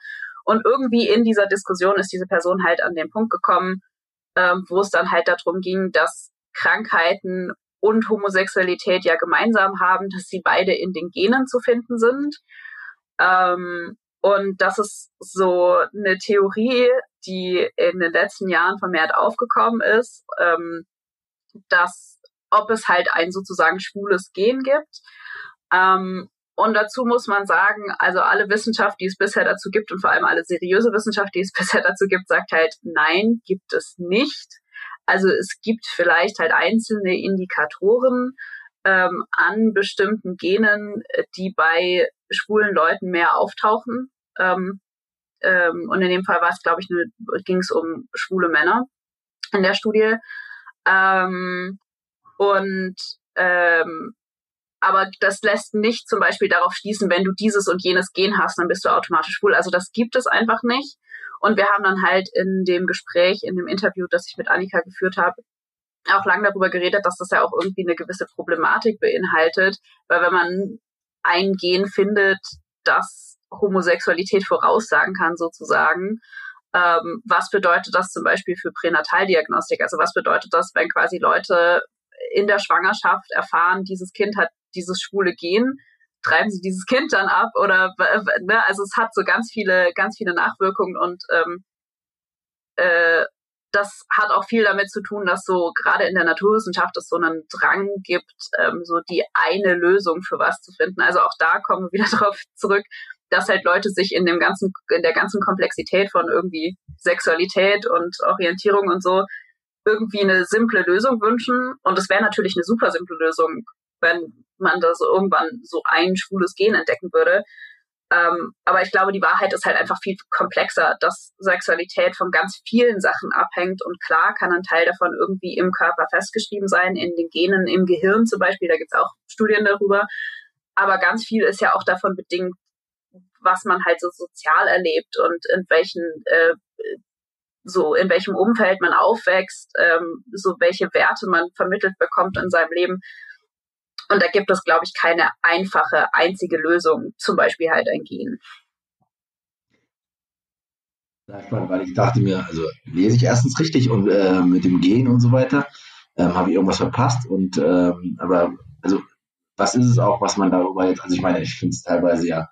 Und irgendwie in dieser Diskussion ist diese Person halt an den Punkt gekommen, ähm, wo es dann halt darum ging, dass Krankheiten und Homosexualität ja gemeinsam haben, dass sie beide in den Genen zu finden sind. Ähm, und das ist so eine Theorie, die in den letzten Jahren vermehrt aufgekommen ist, ähm, dass ob es halt ein sozusagen schwules Gen gibt. Ähm, und dazu muss man sagen, also alle Wissenschaft, die es bisher dazu gibt und vor allem alle seriöse Wissenschaft, die es <laughs> bisher dazu gibt, sagt halt, nein, gibt es nicht. Also es gibt vielleicht halt einzelne Indikatoren ähm, an bestimmten Genen, die bei schwulen Leuten mehr auftauchen. Ähm, ähm, und in dem Fall war es, glaube ich, ging es um schwule Männer in der Studie. Ähm, und ähm, aber das lässt nicht zum Beispiel darauf schließen, wenn du dieses und jenes Gen hast, dann bist du automatisch schwul. Also das gibt es einfach nicht. Und wir haben dann halt in dem Gespräch, in dem Interview, das ich mit Annika geführt habe, auch lange darüber geredet, dass das ja auch irgendwie eine gewisse Problematik beinhaltet, weil wenn man ein Gen findet, das Homosexualität voraussagen kann, sozusagen, ähm, was bedeutet das zum Beispiel für Pränataldiagnostik? Also was bedeutet das, wenn quasi Leute in der Schwangerschaft erfahren, dieses Kind hat dieses schwule Gen, treiben sie dieses Kind dann ab oder ne? also es hat so ganz viele ganz viele Nachwirkungen und ähm, äh, das hat auch viel damit zu tun, dass so gerade in der Naturwissenschaft es so einen Drang gibt, ähm, so die eine Lösung für was zu finden. Also auch da kommen wir <laughs> wieder darauf zurück, dass halt Leute sich in dem ganzen, in der ganzen Komplexität von irgendwie Sexualität und Orientierung und so irgendwie eine simple Lösung wünschen. Und es wäre natürlich eine super simple Lösung, wenn man da so irgendwann so ein schwules Gen entdecken würde. Ähm, aber ich glaube, die Wahrheit ist halt einfach viel komplexer, dass Sexualität von ganz vielen Sachen abhängt. Und klar kann ein Teil davon irgendwie im Körper festgeschrieben sein, in den Genen, im Gehirn zum Beispiel. Da gibt es auch Studien darüber. Aber ganz viel ist ja auch davon bedingt, was man halt so sozial erlebt und in welchen äh, so in welchem Umfeld man aufwächst, ähm, so welche Werte man vermittelt bekommt in seinem Leben. Und da gibt es, glaube ich, keine einfache, einzige Lösung, zum Beispiel halt ein Gen. weil ich dachte mir, also lese ich erstens richtig und äh, mit dem Gen und so weiter, ähm, habe ich irgendwas verpasst und ähm, aber also was ist es auch, was man darüber jetzt, also ich meine, ich finde es teilweise ja,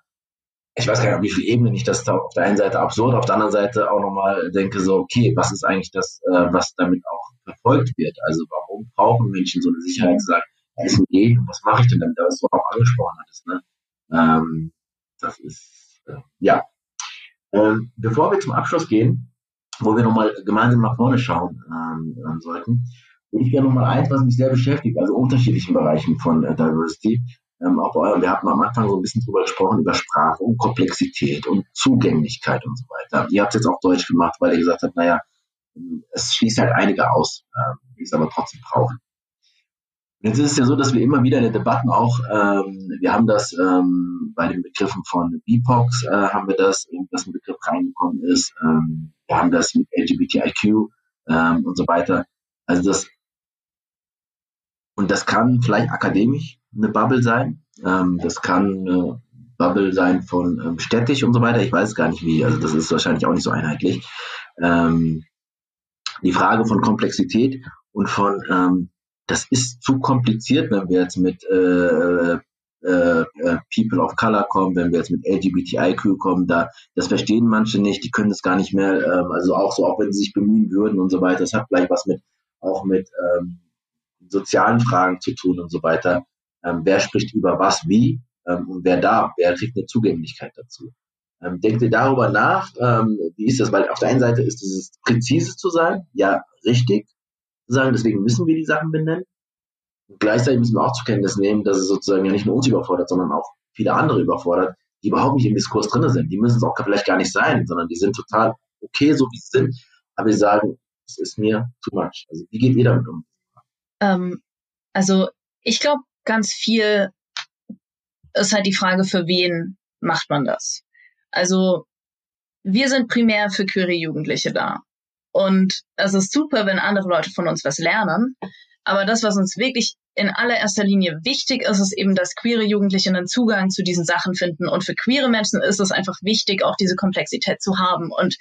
ich weiß gar nicht, auf wie viele Ebenen ich das da auf der einen Seite absurd, auf der anderen Seite auch nochmal denke so, okay, was ist eigentlich das, äh, was damit auch verfolgt wird? Also warum brauchen Menschen so eine Sicherheit zu sagen, essen gehen und was mache ich denn damit, was du auch angesprochen hattest. Ne? Ähm, das ist, äh, ja. Ähm, bevor wir zum Abschluss gehen, wo wir nochmal gemeinsam nach vorne schauen ähm, sollten, würde ich gerne nochmal eins, was mich sehr beschäftigt, also unterschiedlichen Bereichen von äh, Diversity, ähm, auch bei eurem, wir hatten am Anfang so ein bisschen drüber gesprochen, über Sprache und Komplexität und Zugänglichkeit und so weiter. Ihr habt es jetzt auch Deutsch gemacht, weil ihr gesagt habt, naja, es schließt halt einige aus, äh, die es aber trotzdem brauchen. Jetzt ist es ja so, dass wir immer wieder in den Debatten auch, ähm, wir haben das ähm, bei den Begriffen von BIPOX, äh, haben wir das, dass ein Begriff reingekommen ist, ähm, wir haben das mit LGBTIQ ähm, und so weiter. Also das, und das kann vielleicht akademisch eine Bubble sein, ähm, das kann eine Bubble sein von ähm, städtisch und so weiter, ich weiß gar nicht wie, also das ist wahrscheinlich auch nicht so einheitlich. Ähm, die Frage von Komplexität und von ähm, das ist zu kompliziert, wenn wir jetzt mit äh, äh, äh People of Color kommen, wenn wir jetzt mit LGBTIQ kommen, da das verstehen manche nicht, die können das gar nicht mehr, ähm, also auch so, auch wenn sie sich bemühen würden und so weiter. Das hat vielleicht was mit auch mit ähm, sozialen Fragen zu tun und so weiter. Ähm, wer spricht über was wie ähm, und wer da, wer kriegt eine Zugänglichkeit dazu. Ähm, denkt ihr darüber nach, ähm, wie ist das? Weil auf der einen Seite ist dieses präzise zu sein, ja, richtig, sagen, deswegen müssen wir die Sachen benennen. Und gleichzeitig müssen wir auch zur Kenntnis nehmen, dass es sozusagen ja nicht nur uns überfordert, sondern auch viele andere überfordert, die überhaupt nicht im Diskurs drin sind. Die müssen es auch vielleicht gar nicht sein, sondern die sind total okay, so wie sie sind. Aber sie sagen, es ist mir too much. Also wie geht ihr damit um? Ähm, also ich glaube, ganz viel ist halt die Frage, für wen macht man das? Also wir sind primär für queere Jugendliche da. Und es ist super, wenn andere Leute von uns was lernen. Aber das, was uns wirklich in allererster Linie wichtig ist, ist eben, dass queere Jugendliche einen Zugang zu diesen Sachen finden. Und für queere Menschen ist es einfach wichtig, auch diese Komplexität zu haben. Und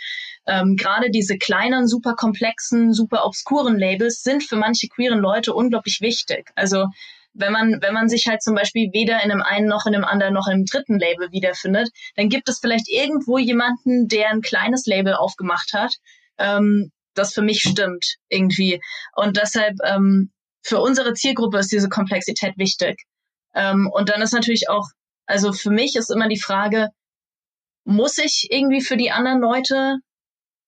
ähm, gerade diese kleinen, super komplexen, super obskuren Labels sind für manche queeren Leute unglaublich wichtig. Also wenn man, wenn man sich halt zum Beispiel weder in einem einen noch in einem anderen noch einem dritten Label wiederfindet, dann gibt es vielleicht irgendwo jemanden, der ein kleines Label aufgemacht hat ähm, das für mich stimmt irgendwie. Und deshalb ähm, für unsere Zielgruppe ist diese Komplexität wichtig. Ähm, und dann ist natürlich auch, also für mich ist immer die Frage, muss ich irgendwie für die anderen Leute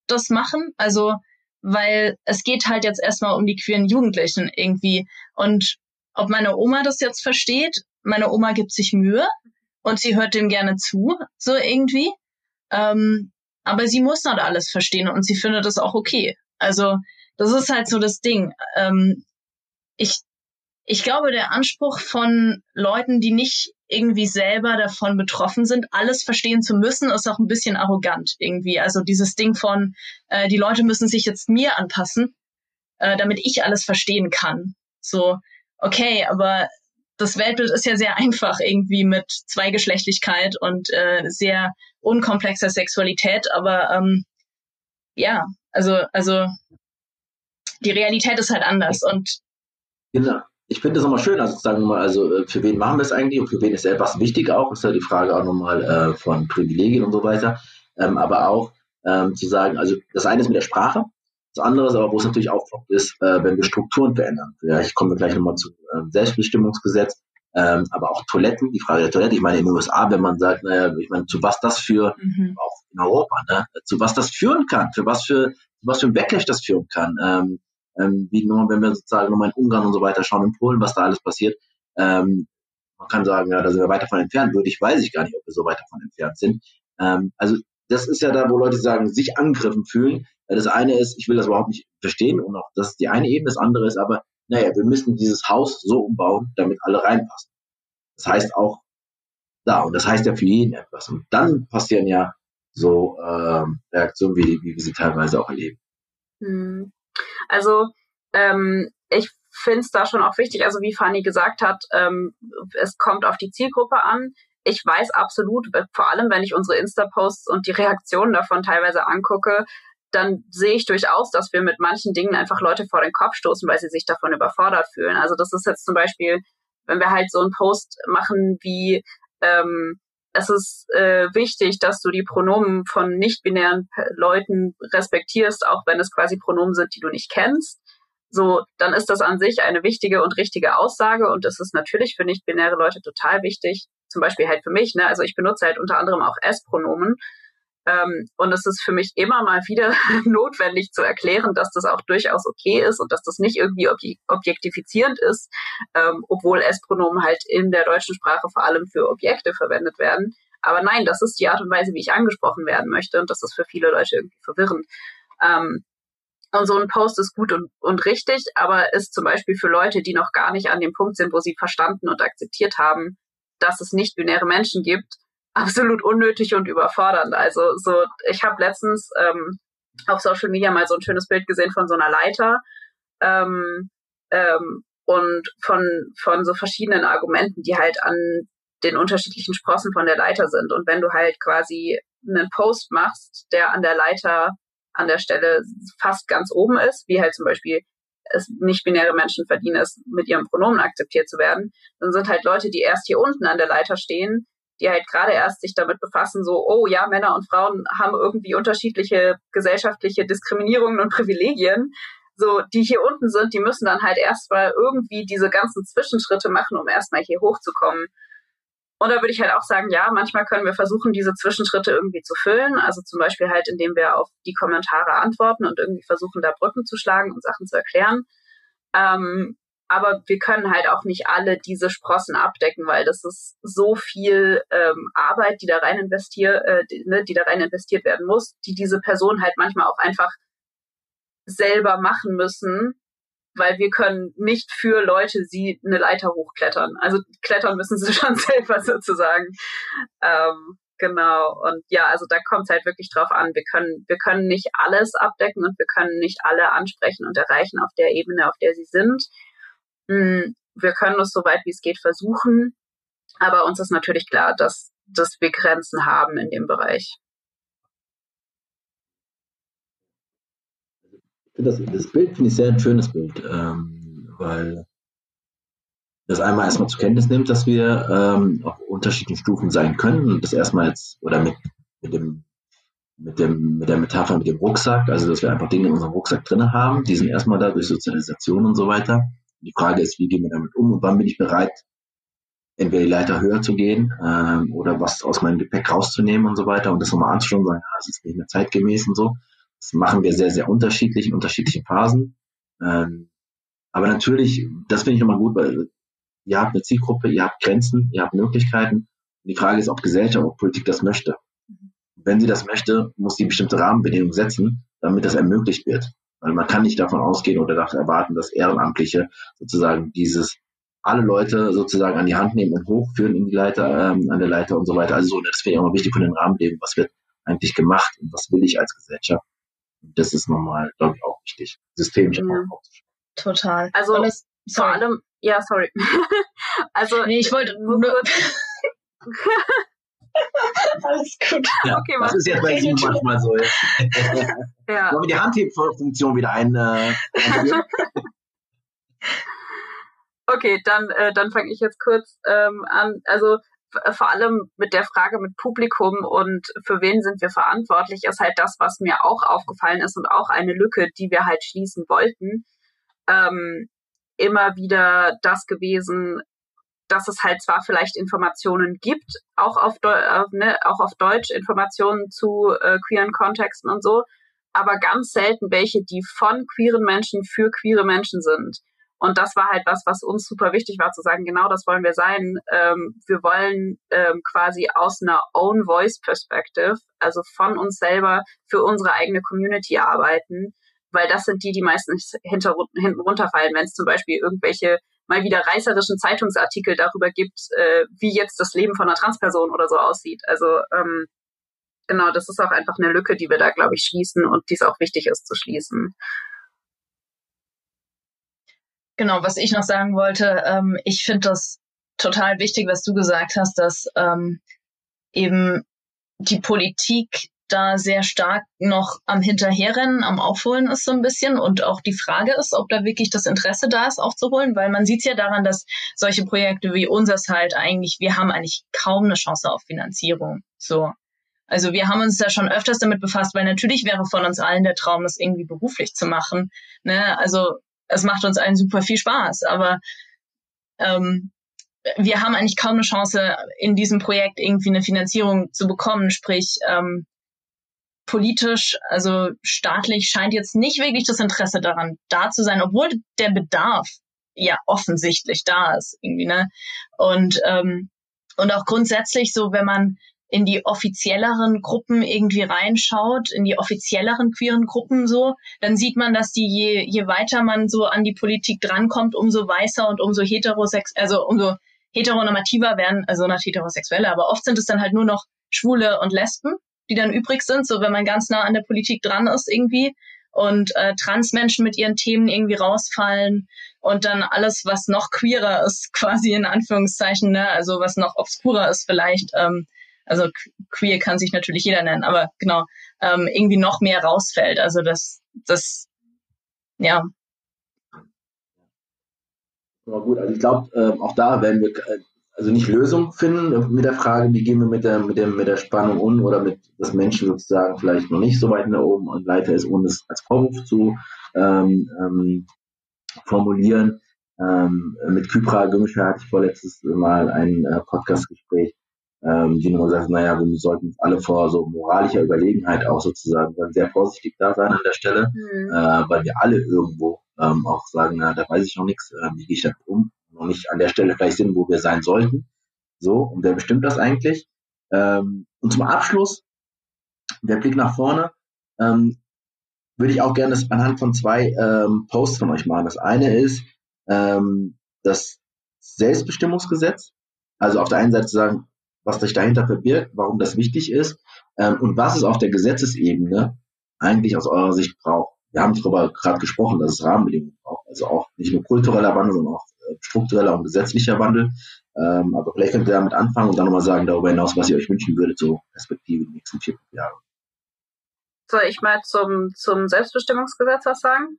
das machen? Also, weil es geht halt jetzt erstmal um die queeren Jugendlichen irgendwie. Und ob meine Oma das jetzt versteht, meine Oma gibt sich Mühe und sie hört dem gerne zu, so irgendwie. Ähm, aber sie muss nicht alles verstehen und sie findet das auch okay. Also das ist halt so das Ding. Ähm, ich, ich glaube, der Anspruch von Leuten, die nicht irgendwie selber davon betroffen sind, alles verstehen zu müssen, ist auch ein bisschen arrogant irgendwie. Also dieses Ding von, äh, die Leute müssen sich jetzt mir anpassen. äh, damit ich alles verstehen kann. So, okay, aber das Weltbild ist ja sehr <laughs> einfach irgendwie mit Zweigeschlechtlichkeit und äh, sehr unkomplexer Sexualität, aber ähm, ja, also, also die Realität ist halt anders und genau. Ich finde das nochmal schön, also sagen wir mal, also äh, für wen machen wir es eigentlich und für wen ist etwas wichtig auch, ist ja die Frage auch nochmal äh, von Privilegien und so weiter, ähm, aber auch ähm, zu sagen, also das eine ist mit der Sprache, das andere ist aber, wo es natürlich auch ist, äh, wenn wir Strukturen verändern. Vielleicht kommen wir gleich nochmal zu äh, Selbstbestimmungsgesetz, ähm, aber auch Toiletten, die Frage der Toilette. Ich meine, in den USA, wenn man sagt, naja, ich meine, zu was das für, mhm. auch in Europa, ne, zu was das führen kann, für was für, was für ein Backlash das führen kann. Ähm, ähm, wie nur, wenn wir sozusagen nochmal in Ungarn und so weiter schauen, in Polen, was da alles passiert. Ähm, man kann sagen, ja, da sind wir weit davon entfernt. Würde ich, weiß ich gar nicht, ob wir so weit davon entfernt sind. Ähm, also das ist ja da, wo Leute sagen, sich angegriffen fühlen. Das eine ist, ich will das überhaupt nicht verstehen und auch das ist die eine Ebene. Das andere ist aber, naja, wir müssen dieses Haus so umbauen, damit alle reinpassen. Das heißt auch da und das heißt ja für jeden etwas. Und dann passieren ja so ähm, Reaktionen, wie, wie wir sie teilweise auch erleben. Hm. Also ähm, ich finde es da schon auch wichtig, also wie Fanny gesagt hat, ähm, es kommt auf die Zielgruppe an ich weiß absolut, vor allem wenn ich unsere Insta-Posts und die Reaktionen davon teilweise angucke, dann sehe ich durchaus, dass wir mit manchen Dingen einfach Leute vor den Kopf stoßen, weil sie sich davon überfordert fühlen. Also das ist jetzt zum Beispiel, wenn wir halt so einen Post machen wie ähm, es ist äh, wichtig, dass du die Pronomen von nicht-binären Leuten respektierst, auch wenn es quasi Pronomen sind, die du nicht kennst. So, dann ist das an sich eine wichtige und richtige Aussage und es ist natürlich für nicht-binäre Leute total wichtig, zum Beispiel halt für mich, ne, also ich benutze halt unter anderem auch S-Pronomen. Ähm, und es ist für mich immer mal wieder <laughs> notwendig zu erklären, dass das auch durchaus okay ist und dass das nicht irgendwie obje objektifizierend ist, ähm, obwohl S-Pronomen halt in der deutschen Sprache vor allem für Objekte verwendet werden. Aber nein, das ist die Art und Weise, wie ich angesprochen werden möchte und das ist für viele Leute irgendwie verwirrend. Ähm, und so ein Post ist gut und, und richtig, aber ist zum Beispiel für Leute, die noch gar nicht an dem Punkt sind, wo sie verstanden und akzeptiert haben, dass es nicht binäre Menschen gibt, absolut unnötig und überfordernd. Also so, ich habe letztens ähm, auf Social Media mal so ein schönes Bild gesehen von so einer Leiter ähm, ähm, und von von so verschiedenen Argumenten, die halt an den unterschiedlichen Sprossen von der Leiter sind. Und wenn du halt quasi einen Post machst, der an der Leiter an der Stelle fast ganz oben ist, wie halt zum Beispiel es nicht-binäre Menschen verdienen es, mit ihrem Pronomen akzeptiert zu werden, dann sind halt Leute, die erst hier unten an der Leiter stehen, die halt gerade erst sich damit befassen, so, oh ja, Männer und Frauen haben irgendwie unterschiedliche gesellschaftliche Diskriminierungen und Privilegien. So, die hier unten sind, die müssen dann halt erstmal irgendwie diese ganzen Zwischenschritte machen, um erstmal hier hochzukommen. Und da würde ich halt auch sagen, ja, manchmal können wir versuchen, diese Zwischenschritte irgendwie zu füllen. Also zum Beispiel halt, indem wir auf die Kommentare antworten und irgendwie versuchen, da Brücken zu schlagen und Sachen zu erklären. Ähm, aber wir können halt auch nicht alle diese Sprossen abdecken, weil das ist so viel ähm, Arbeit, die da rein investiert, äh, die, ne, die da rein investiert werden muss, die diese Person halt manchmal auch einfach selber machen müssen, weil wir können nicht für Leute sie eine Leiter hochklettern. Also klettern müssen sie <laughs> schon selber sozusagen. Ähm, genau. Und ja, also da kommt es halt wirklich drauf an. Wir können, wir können nicht alles abdecken und wir können nicht alle ansprechen und erreichen auf der Ebene, auf der sie sind. Hm, wir können es so weit wie es geht versuchen. Aber uns ist natürlich klar, dass, dass wir Grenzen haben in dem Bereich. das, das Bild finde ich sehr ein schönes Bild, ähm, weil das einmal erstmal zur Kenntnis nimmt, dass wir ähm, auf unterschiedlichen Stufen sein können und das erstmal jetzt oder mit, mit dem mit dem mit der Metapher mit dem Rucksack, also dass wir einfach Dinge in unserem Rucksack drin haben, die sind erstmal da durch Sozialisation und so weiter. Die Frage ist, wie gehen wir damit um und wann bin ich bereit, entweder die Leiter höher zu gehen ähm, oder was aus meinem Gepäck rauszunehmen und so weiter und das nochmal anzuschauen und sagen, ja, das ist nicht mehr zeitgemäß und so. Das machen wir sehr, sehr unterschiedlich in unterschiedlichen Phasen. Ähm, aber natürlich, das finde ich nochmal gut, weil ihr habt eine Zielgruppe, ihr habt Grenzen, ihr habt Möglichkeiten. Die Frage ist, ob Gesellschaft, ob Politik das möchte. Wenn sie das möchte, muss sie bestimmte Rahmenbedingungen setzen, damit das ermöglicht wird. Weil man kann nicht davon ausgehen oder davon erwarten, dass Ehrenamtliche sozusagen dieses alle Leute sozusagen an die Hand nehmen und hochführen in die Leiter, ähm, an der Leiter und so weiter. Also so, das wäre auch mal wichtig von den Rahmenbedingungen. Was wird eigentlich gemacht und was will ich als Gesellschaft? Das ist nochmal, glaube ich, auch wichtig, systemisch ja. aufzuschauen. Total. Also das, vor allem, ja, sorry. <laughs> also nee, ich wollte nur. <laughs> Alles gut. Ja, okay, das ist jetzt bei Zoom manchmal so. <laughs> ja. Wollen wir die Handhebfunktion wieder ein? Äh, <laughs> okay, dann, äh, dann fange ich jetzt kurz ähm, an. Also vor allem mit der Frage mit Publikum und für wen sind wir verantwortlich, ist halt das, was mir auch aufgefallen ist und auch eine Lücke, die wir halt schließen wollten. Ähm, immer wieder das gewesen, dass es halt zwar vielleicht Informationen gibt, auch auf, Deu äh, ne, auch auf Deutsch Informationen zu äh, queeren Kontexten und so, aber ganz selten welche, die von queeren Menschen für queere Menschen sind. Und das war halt was, was uns super wichtig war, zu sagen, genau das wollen wir sein. Ähm, wir wollen ähm, quasi aus einer Own Voice Perspective, also von uns selber für unsere eigene Community arbeiten, weil das sind die, die meistens hinter, hinten runterfallen, wenn es zum Beispiel irgendwelche mal wieder reißerischen Zeitungsartikel darüber gibt, äh, wie jetzt das Leben von einer Transperson oder so aussieht. Also ähm, genau, das ist auch einfach eine Lücke, die wir da, glaube ich, schließen und die es auch wichtig ist zu schließen. Genau, was ich noch sagen wollte, ähm, ich finde das total wichtig, was du gesagt hast, dass ähm, eben die Politik da sehr stark noch am Hinterherrennen, am Aufholen ist so ein bisschen und auch die Frage ist, ob da wirklich das Interesse da ist, aufzuholen, weil man sieht ja daran, dass solche Projekte wie unseres halt eigentlich, wir haben eigentlich kaum eine Chance auf Finanzierung. So. Also wir haben uns da schon öfters damit befasst, weil natürlich wäre von uns allen der Traum, das irgendwie beruflich zu machen. Ne? Also es macht uns allen super viel Spaß, aber ähm, wir haben eigentlich kaum eine Chance, in diesem Projekt irgendwie eine Finanzierung zu bekommen. Sprich, ähm, politisch, also staatlich scheint jetzt nicht wirklich das Interesse daran da zu sein, obwohl der Bedarf ja offensichtlich da ist irgendwie, ne? Und ähm, und auch grundsätzlich so, wenn man in die offizielleren Gruppen irgendwie reinschaut, in die offizielleren queeren Gruppen so, dann sieht man, dass die je, je weiter man so an die Politik drankommt, umso weißer und umso heterosex, also umso heteronormativer werden, also nicht heterosexuelle, aber oft sind es dann halt nur noch Schwule und Lesben, die dann übrig sind, so wenn man ganz nah an der Politik dran ist irgendwie und äh, Transmenschen mit ihren Themen irgendwie rausfallen und dann alles, was noch queerer ist, <laughs> quasi in Anführungszeichen, ne, also was noch obskurer ist vielleicht, ähm, also queer kann sich natürlich jeder nennen, aber genau, ähm, irgendwie noch mehr rausfällt. Also das, das, ja. Ja, gut, also ich glaube, äh, auch da werden wir äh, also nicht Lösung finden mit der Frage, wie gehen wir mit der, mit der, mit der Spannung um oder mit, dass Menschen sozusagen vielleicht noch nicht so weit nach oben und weiter ist, ohne es als Vorwurf zu ähm, ähm, formulieren. Ähm, mit Kypra Gümscher hatte ich vorletztes Mal ein äh, Podcastgespräch, ähm, die nur sagt, naja, wir sollten alle vor so moralischer Überlegenheit auch sozusagen sehr vorsichtig da sein an der Stelle, mhm. äh, weil wir alle irgendwo ähm, auch sagen, na, da weiß ich noch nichts, äh, wie gehe ich damit um, noch nicht an der Stelle vielleicht sind, wo wir sein sollten. So, und wer bestimmt das eigentlich? Ähm, und zum Abschluss, der Blick nach vorne, ähm, würde ich auch gerne das anhand von zwei ähm, Posts von euch machen. Das eine ist ähm, das Selbstbestimmungsgesetz. Also auf der einen Seite zu sagen, was sich dahinter verbirgt, warum das wichtig ist ähm, und was es auf der Gesetzesebene eigentlich aus eurer Sicht braucht. Wir haben darüber gerade gesprochen, dass es Rahmenbedingungen braucht. Also auch nicht nur kultureller Wandel, sondern auch struktureller und gesetzlicher Wandel. Ähm, aber vielleicht könnt ihr damit anfangen und dann nochmal sagen darüber hinaus, was ihr euch wünschen würdet, so Perspektive die nächsten vier Jahre. Soll ich mal zum, zum Selbstbestimmungsgesetz was sagen?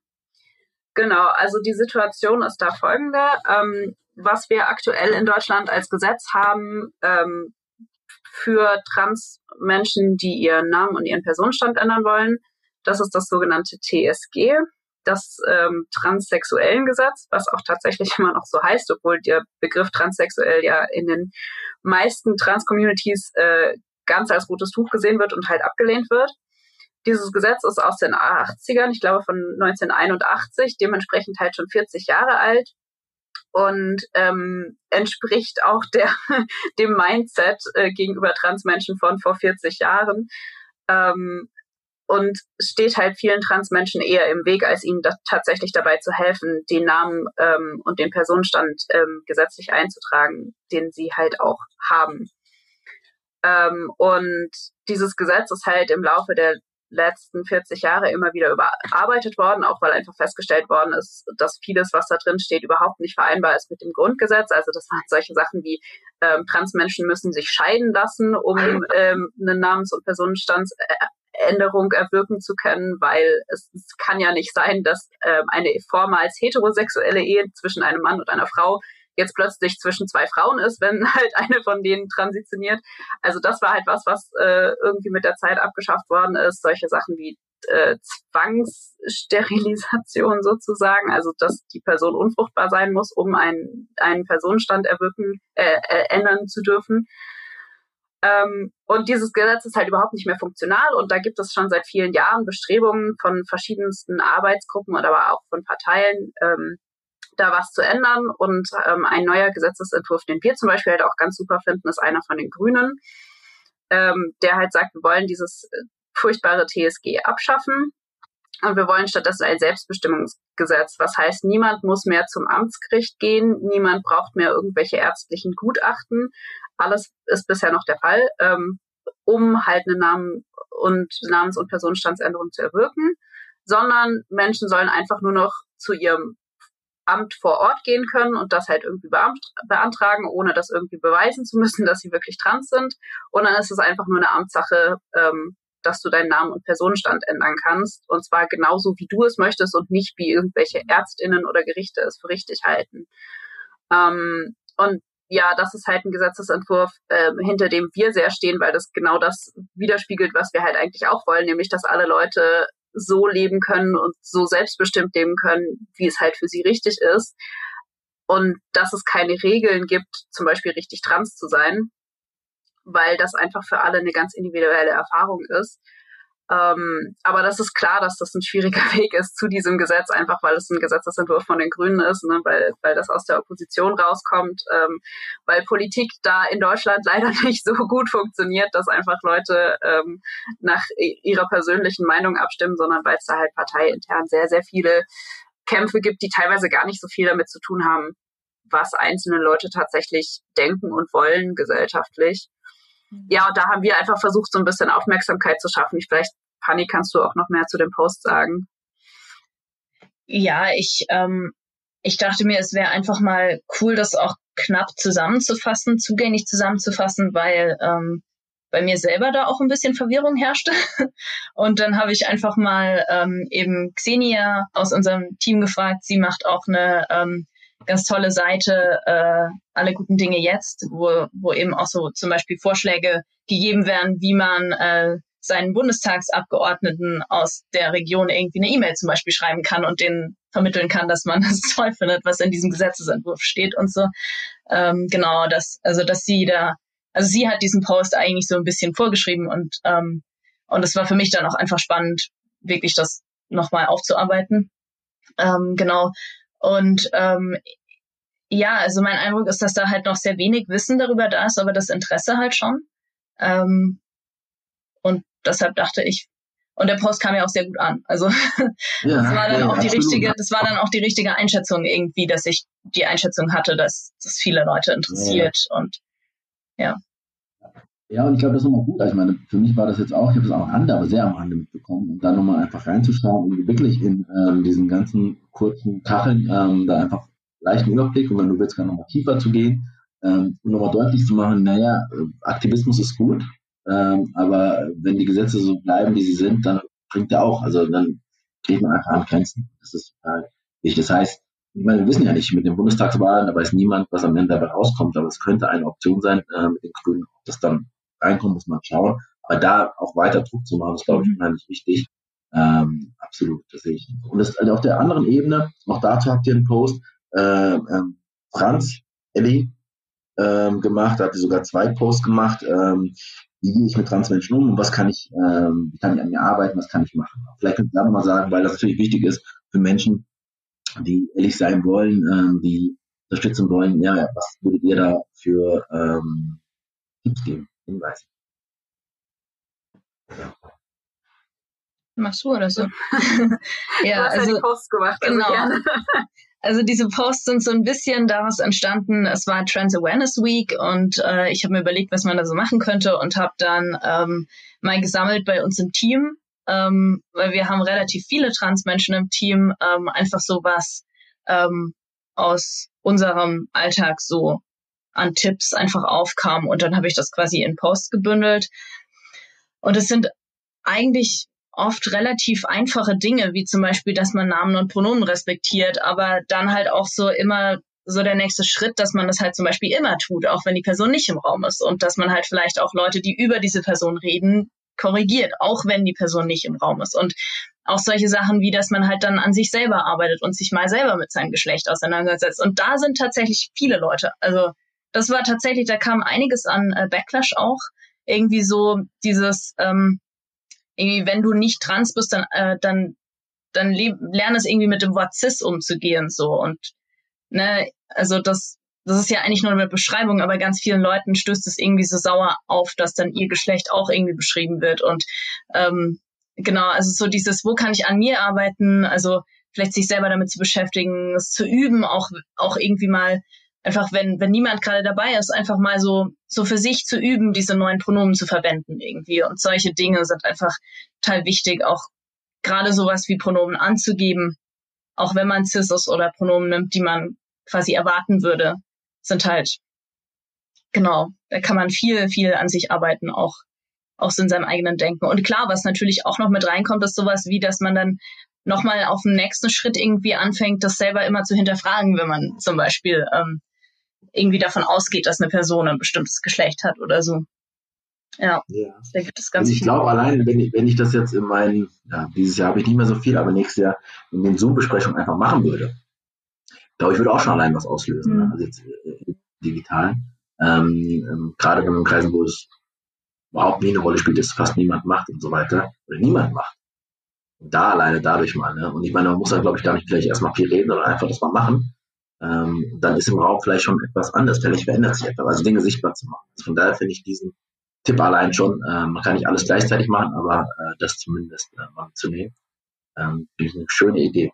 Genau, also die Situation ist da folgende. Ähm, was wir aktuell in Deutschland als Gesetz haben, ähm, für Transmenschen, die ihren Namen und ihren Personenstand ändern wollen. Das ist das sogenannte TSG, das ähm, transsexuellen Gesetz, was auch tatsächlich <laughs> immer noch so heißt, obwohl der Begriff transsexuell ja in den meisten Trans-Communities äh, ganz als rotes Tuch gesehen wird und halt abgelehnt wird. Dieses Gesetz ist aus den 80ern, ich glaube von 1981, dementsprechend halt schon 40 Jahre alt und ähm, entspricht auch der, <laughs> dem Mindset äh, gegenüber Transmenschen von vor 40 Jahren. Ähm, und steht halt vielen Transmenschen eher im Weg, als ihnen da tatsächlich dabei zu helfen, den Namen ähm, und den Personenstand ähm, gesetzlich einzutragen, den sie halt auch haben. Ähm, und dieses Gesetz ist halt im Laufe der letzten 40 Jahre immer wieder überarbeitet worden, auch weil einfach festgestellt worden ist, dass vieles, was da drin steht, überhaupt nicht vereinbar ist mit dem Grundgesetz. Also das waren solche Sachen wie ähm, Transmenschen müssen sich scheiden lassen, um <laughs> ähm, eine Namens- und Personenstandsänderung erwirken zu können, weil es, es kann ja nicht sein, dass ähm, eine vormals heterosexuelle Ehe zwischen einem Mann und einer Frau jetzt plötzlich zwischen zwei Frauen ist, wenn <laughs> halt eine von denen transitioniert. Also das war halt was, was äh, irgendwie mit der Zeit abgeschafft worden ist. Solche Sachen wie äh, Zwangssterilisation <laughs> sozusagen, also dass die Person unfruchtbar sein muss, um einen, einen Personenstand erwirken, äh, äh, ändern zu dürfen. Ähm, und dieses Gesetz ist halt überhaupt nicht mehr funktional und da gibt es schon seit vielen Jahren Bestrebungen von verschiedensten Arbeitsgruppen oder aber auch von Parteien, ähm, da was zu ändern. Und ähm, ein neuer Gesetzesentwurf, den wir zum Beispiel halt auch ganz super finden, ist einer von den Grünen, ähm, der halt sagt, wir wollen dieses äh, furchtbare TSG abschaffen. Und wir wollen stattdessen ein Selbstbestimmungsgesetz. Was heißt, niemand muss mehr zum Amtsgericht gehen, niemand braucht mehr irgendwelche ärztlichen Gutachten. Alles ist bisher noch der Fall, ähm, um halt eine Namen- und Namens- und Personenstandsänderung zu erwirken, sondern Menschen sollen einfach nur noch zu ihrem Amt vor Ort gehen können und das halt irgendwie beantragen, ohne das irgendwie beweisen zu müssen, <laughs> dass sie wirklich trans sind. Und dann ist es einfach nur eine Amtssache, ähm, dass du deinen Namen und Personenstand ändern kannst. Und zwar genauso, wie du es möchtest und nicht wie irgendwelche Ärztinnen oder Gerichte es für richtig halten. Ähm, und ja, das ist halt ein Gesetzesentwurf, äh, hinter dem wir sehr stehen, weil das genau das widerspiegelt, was wir halt eigentlich auch wollen, nämlich dass alle Leute so leben können und so selbstbestimmt leben können, wie es halt für sie richtig ist. Und dass es keine Regeln gibt, zum Beispiel richtig trans zu sein, weil das einfach für alle eine ganz individuelle Erfahrung ist. Ähm, aber das ist klar, dass das ein schwieriger <laughs> Weg ist zu diesem Gesetz, einfach weil es ein Gesetzesentwurf von den Grünen ist, ne, weil, weil das aus der Opposition rauskommt, ähm, weil Politik da in Deutschland <laughs> leider nicht so gut funktioniert, dass einfach Leute ähm, nach ihrer persönlichen Meinung abstimmen, sondern weil es da halt parteiintern sehr, sehr viele Kämpfe gibt, die teilweise gar nicht so viel damit zu tun haben, was einzelne Leute tatsächlich denken und wollen gesellschaftlich. Mhm. Ja, und da haben wir einfach versucht, so ein bisschen Aufmerksamkeit zu schaffen. Ich, vielleicht, Fanny, kannst du auch noch mehr zu dem Post sagen? Ja, ich, ähm, ich dachte mir, es wäre einfach mal cool, das auch knapp zusammenzufassen, zugänglich zusammenzufassen, weil ähm, bei mir selber da auch ein bisschen Verwirrung herrschte. <laughs> Und dann habe ich einfach mal ähm, eben Xenia aus unserem Team gefragt. Sie macht auch eine ähm, ganz tolle Seite, äh, alle guten Dinge jetzt, wo, wo eben auch so zum Beispiel Vorschläge gegeben werden, wie man äh, seinen Bundestagsabgeordneten aus der Region irgendwie eine E-Mail zum Beispiel schreiben kann und denen vermitteln kann, dass man <laughs> es toll findet, was in diesem Gesetzesentwurf steht und so. Ähm, genau, das, also dass sie da, also sie hat diesen Post eigentlich so ein bisschen vorgeschrieben und ähm, und es war für mich dann auch einfach spannend, wirklich das nochmal aufzuarbeiten. Ähm, genau. Und ähm, ja, also mein Eindruck ist, dass da halt noch sehr wenig Wissen darüber da ist, aber das Interesse halt schon. Ähm, und deshalb dachte ich, und der Post kam ja auch sehr gut an. Also <laughs> ja, das war dann ja, auch die absolut. richtige, das war dann auch die richtige Einschätzung irgendwie, dass ich die Einschätzung hatte, dass das viele Leute interessiert ja. und ja. Ja, und ich glaube, das ist nochmal gut. Also ich meine, für mich war das jetzt auch, ich habe das auch am Rande, aber sehr am Rande mitbekommen, um da nochmal einfach reinzuschauen und wirklich in ähm, diesen ganzen kurzen Kacheln ähm, da einfach leichten Überblick und wenn du willst, kann nochmal tiefer zu gehen ähm, und nochmal deutlich zu machen, naja, Aktivismus ist gut, ähm, aber wenn die Gesetze so bleiben, wie sie sind, dann bringt er auch, also dann kriegt man einfach an Grenzen. Das ist total wichtig. Das heißt, ich meine, wir wissen ja nicht mit den Bundestagswahlen, da weiß niemand, was am Ende dabei rauskommt, aber es könnte eine Option sein äh, mit den Grünen, ob das dann reinkommt, muss man schauen. Aber da auch weiter Druck zu machen, ist, glaube ich, unheimlich wichtig. Ähm, absolut, das sehe ich. Und das, also auf der anderen Ebene, auch dazu habt ihr einen Post, äh, ähm, Franz, Elli, ähm, gemacht, da hat ihr sogar zwei Posts gemacht, ähm, wie gehe ich mit Transmenschen um und was kann ich, ähm, wie kann ich an mir arbeiten, was kann ich machen. Vielleicht könnt ihr da nochmal sagen, weil das natürlich wichtig ist für Menschen, die ehrlich sein wollen, ähm, die unterstützen wollen, ja, was würdet ihr da für ähm, Tipps geben? Hinweis. Machst du oder so? <laughs> <laughs> ja, du hast also, ja die Post gemacht. Also genau. Gerne. <laughs> Also diese Posts sind so ein bisschen daraus entstanden, es war Trans Awareness Week und äh, ich habe mir überlegt, was man da so machen könnte und habe dann ähm, mal gesammelt bei uns im Team, ähm, weil wir haben relativ viele Transmenschen im Team, ähm, einfach so was ähm, aus unserem Alltag so an Tipps einfach aufkam und dann habe ich das quasi in Post gebündelt. Und es sind eigentlich oft relativ einfache Dinge, wie zum Beispiel, dass man Namen und Pronomen respektiert, aber dann halt auch so immer so der nächste Schritt, dass man das halt zum Beispiel immer tut, auch wenn die Person nicht im Raum ist und dass man halt vielleicht auch Leute, die über diese Person reden, korrigiert, auch wenn die Person nicht im Raum ist. Und auch solche Sachen wie, dass man halt dann an sich selber arbeitet und sich mal selber mit seinem Geschlecht auseinandersetzt. Und da sind tatsächlich viele Leute. Also das war tatsächlich, da kam einiges an äh, Backlash auch. Irgendwie so dieses, ähm, irgendwie, wenn du nicht trans bist, dann, äh, dann, dann lerne es irgendwie mit dem Wort cis umzugehen, so. Und, ne, also das, das ist ja eigentlich nur eine Beschreibung, aber ganz vielen Leuten stößt es irgendwie so sauer auf, dass dann ihr Geschlecht auch irgendwie beschrieben wird. Und ähm, genau, also so dieses, wo kann ich an mir arbeiten? Also vielleicht sich selber damit zu beschäftigen, es zu üben, auch, auch irgendwie mal einfach, wenn, wenn niemand gerade dabei ist, einfach mal so, so für sich zu üben, diese neuen Pronomen zu verwenden irgendwie. Und solche Dinge sind einfach total wichtig, auch gerade sowas wie Pronomen anzugeben, auch wenn man cis ist oder Pronomen nimmt, die man quasi erwarten würde, sind halt, genau, da kann man viel, viel an sich arbeiten, auch, auch so in seinem eigenen Denken. Und klar, was natürlich auch noch mit reinkommt, ist sowas wie, dass man dann nochmal auf dem nächsten Schritt irgendwie anfängt, das selber immer zu hinterfragen, wenn man zum Beispiel ähm, irgendwie davon ausgeht, dass eine Person ein bestimmtes Geschlecht hat oder so. Ja, ja. da gibt es ganz also Ich glaube allein, wenn ich, wenn ich das jetzt in meinen, ja, dieses Jahr habe ich nicht mehr so viel, aber nächstes Jahr in den Zoom-Besprechungen einfach machen würde, glaube ich, würde auch schon allein was auslösen. Ne? Mhm. Also jetzt äh, digital. Ähm, ähm, gerade wenn man in Kreisen, wo es überhaupt nie eine Rolle spielt, dass fast niemand macht und so weiter, oder niemand macht. Und da alleine dadurch mal, ne? Und ich meine, man muss da, glaube ich, gar nicht gleich erstmal viel reden, sondern einfach das mal machen ähm, dann ist im Raum vielleicht schon etwas anders, vielleicht verändert sich etwas, also Dinge sichtbar zu machen. Also von daher finde ich diesen Tipp allein schon, äh, man kann nicht alles gleichzeitig machen, aber äh, das zumindest äh, mal zu nehmen, ähm, finde eine schöne Idee.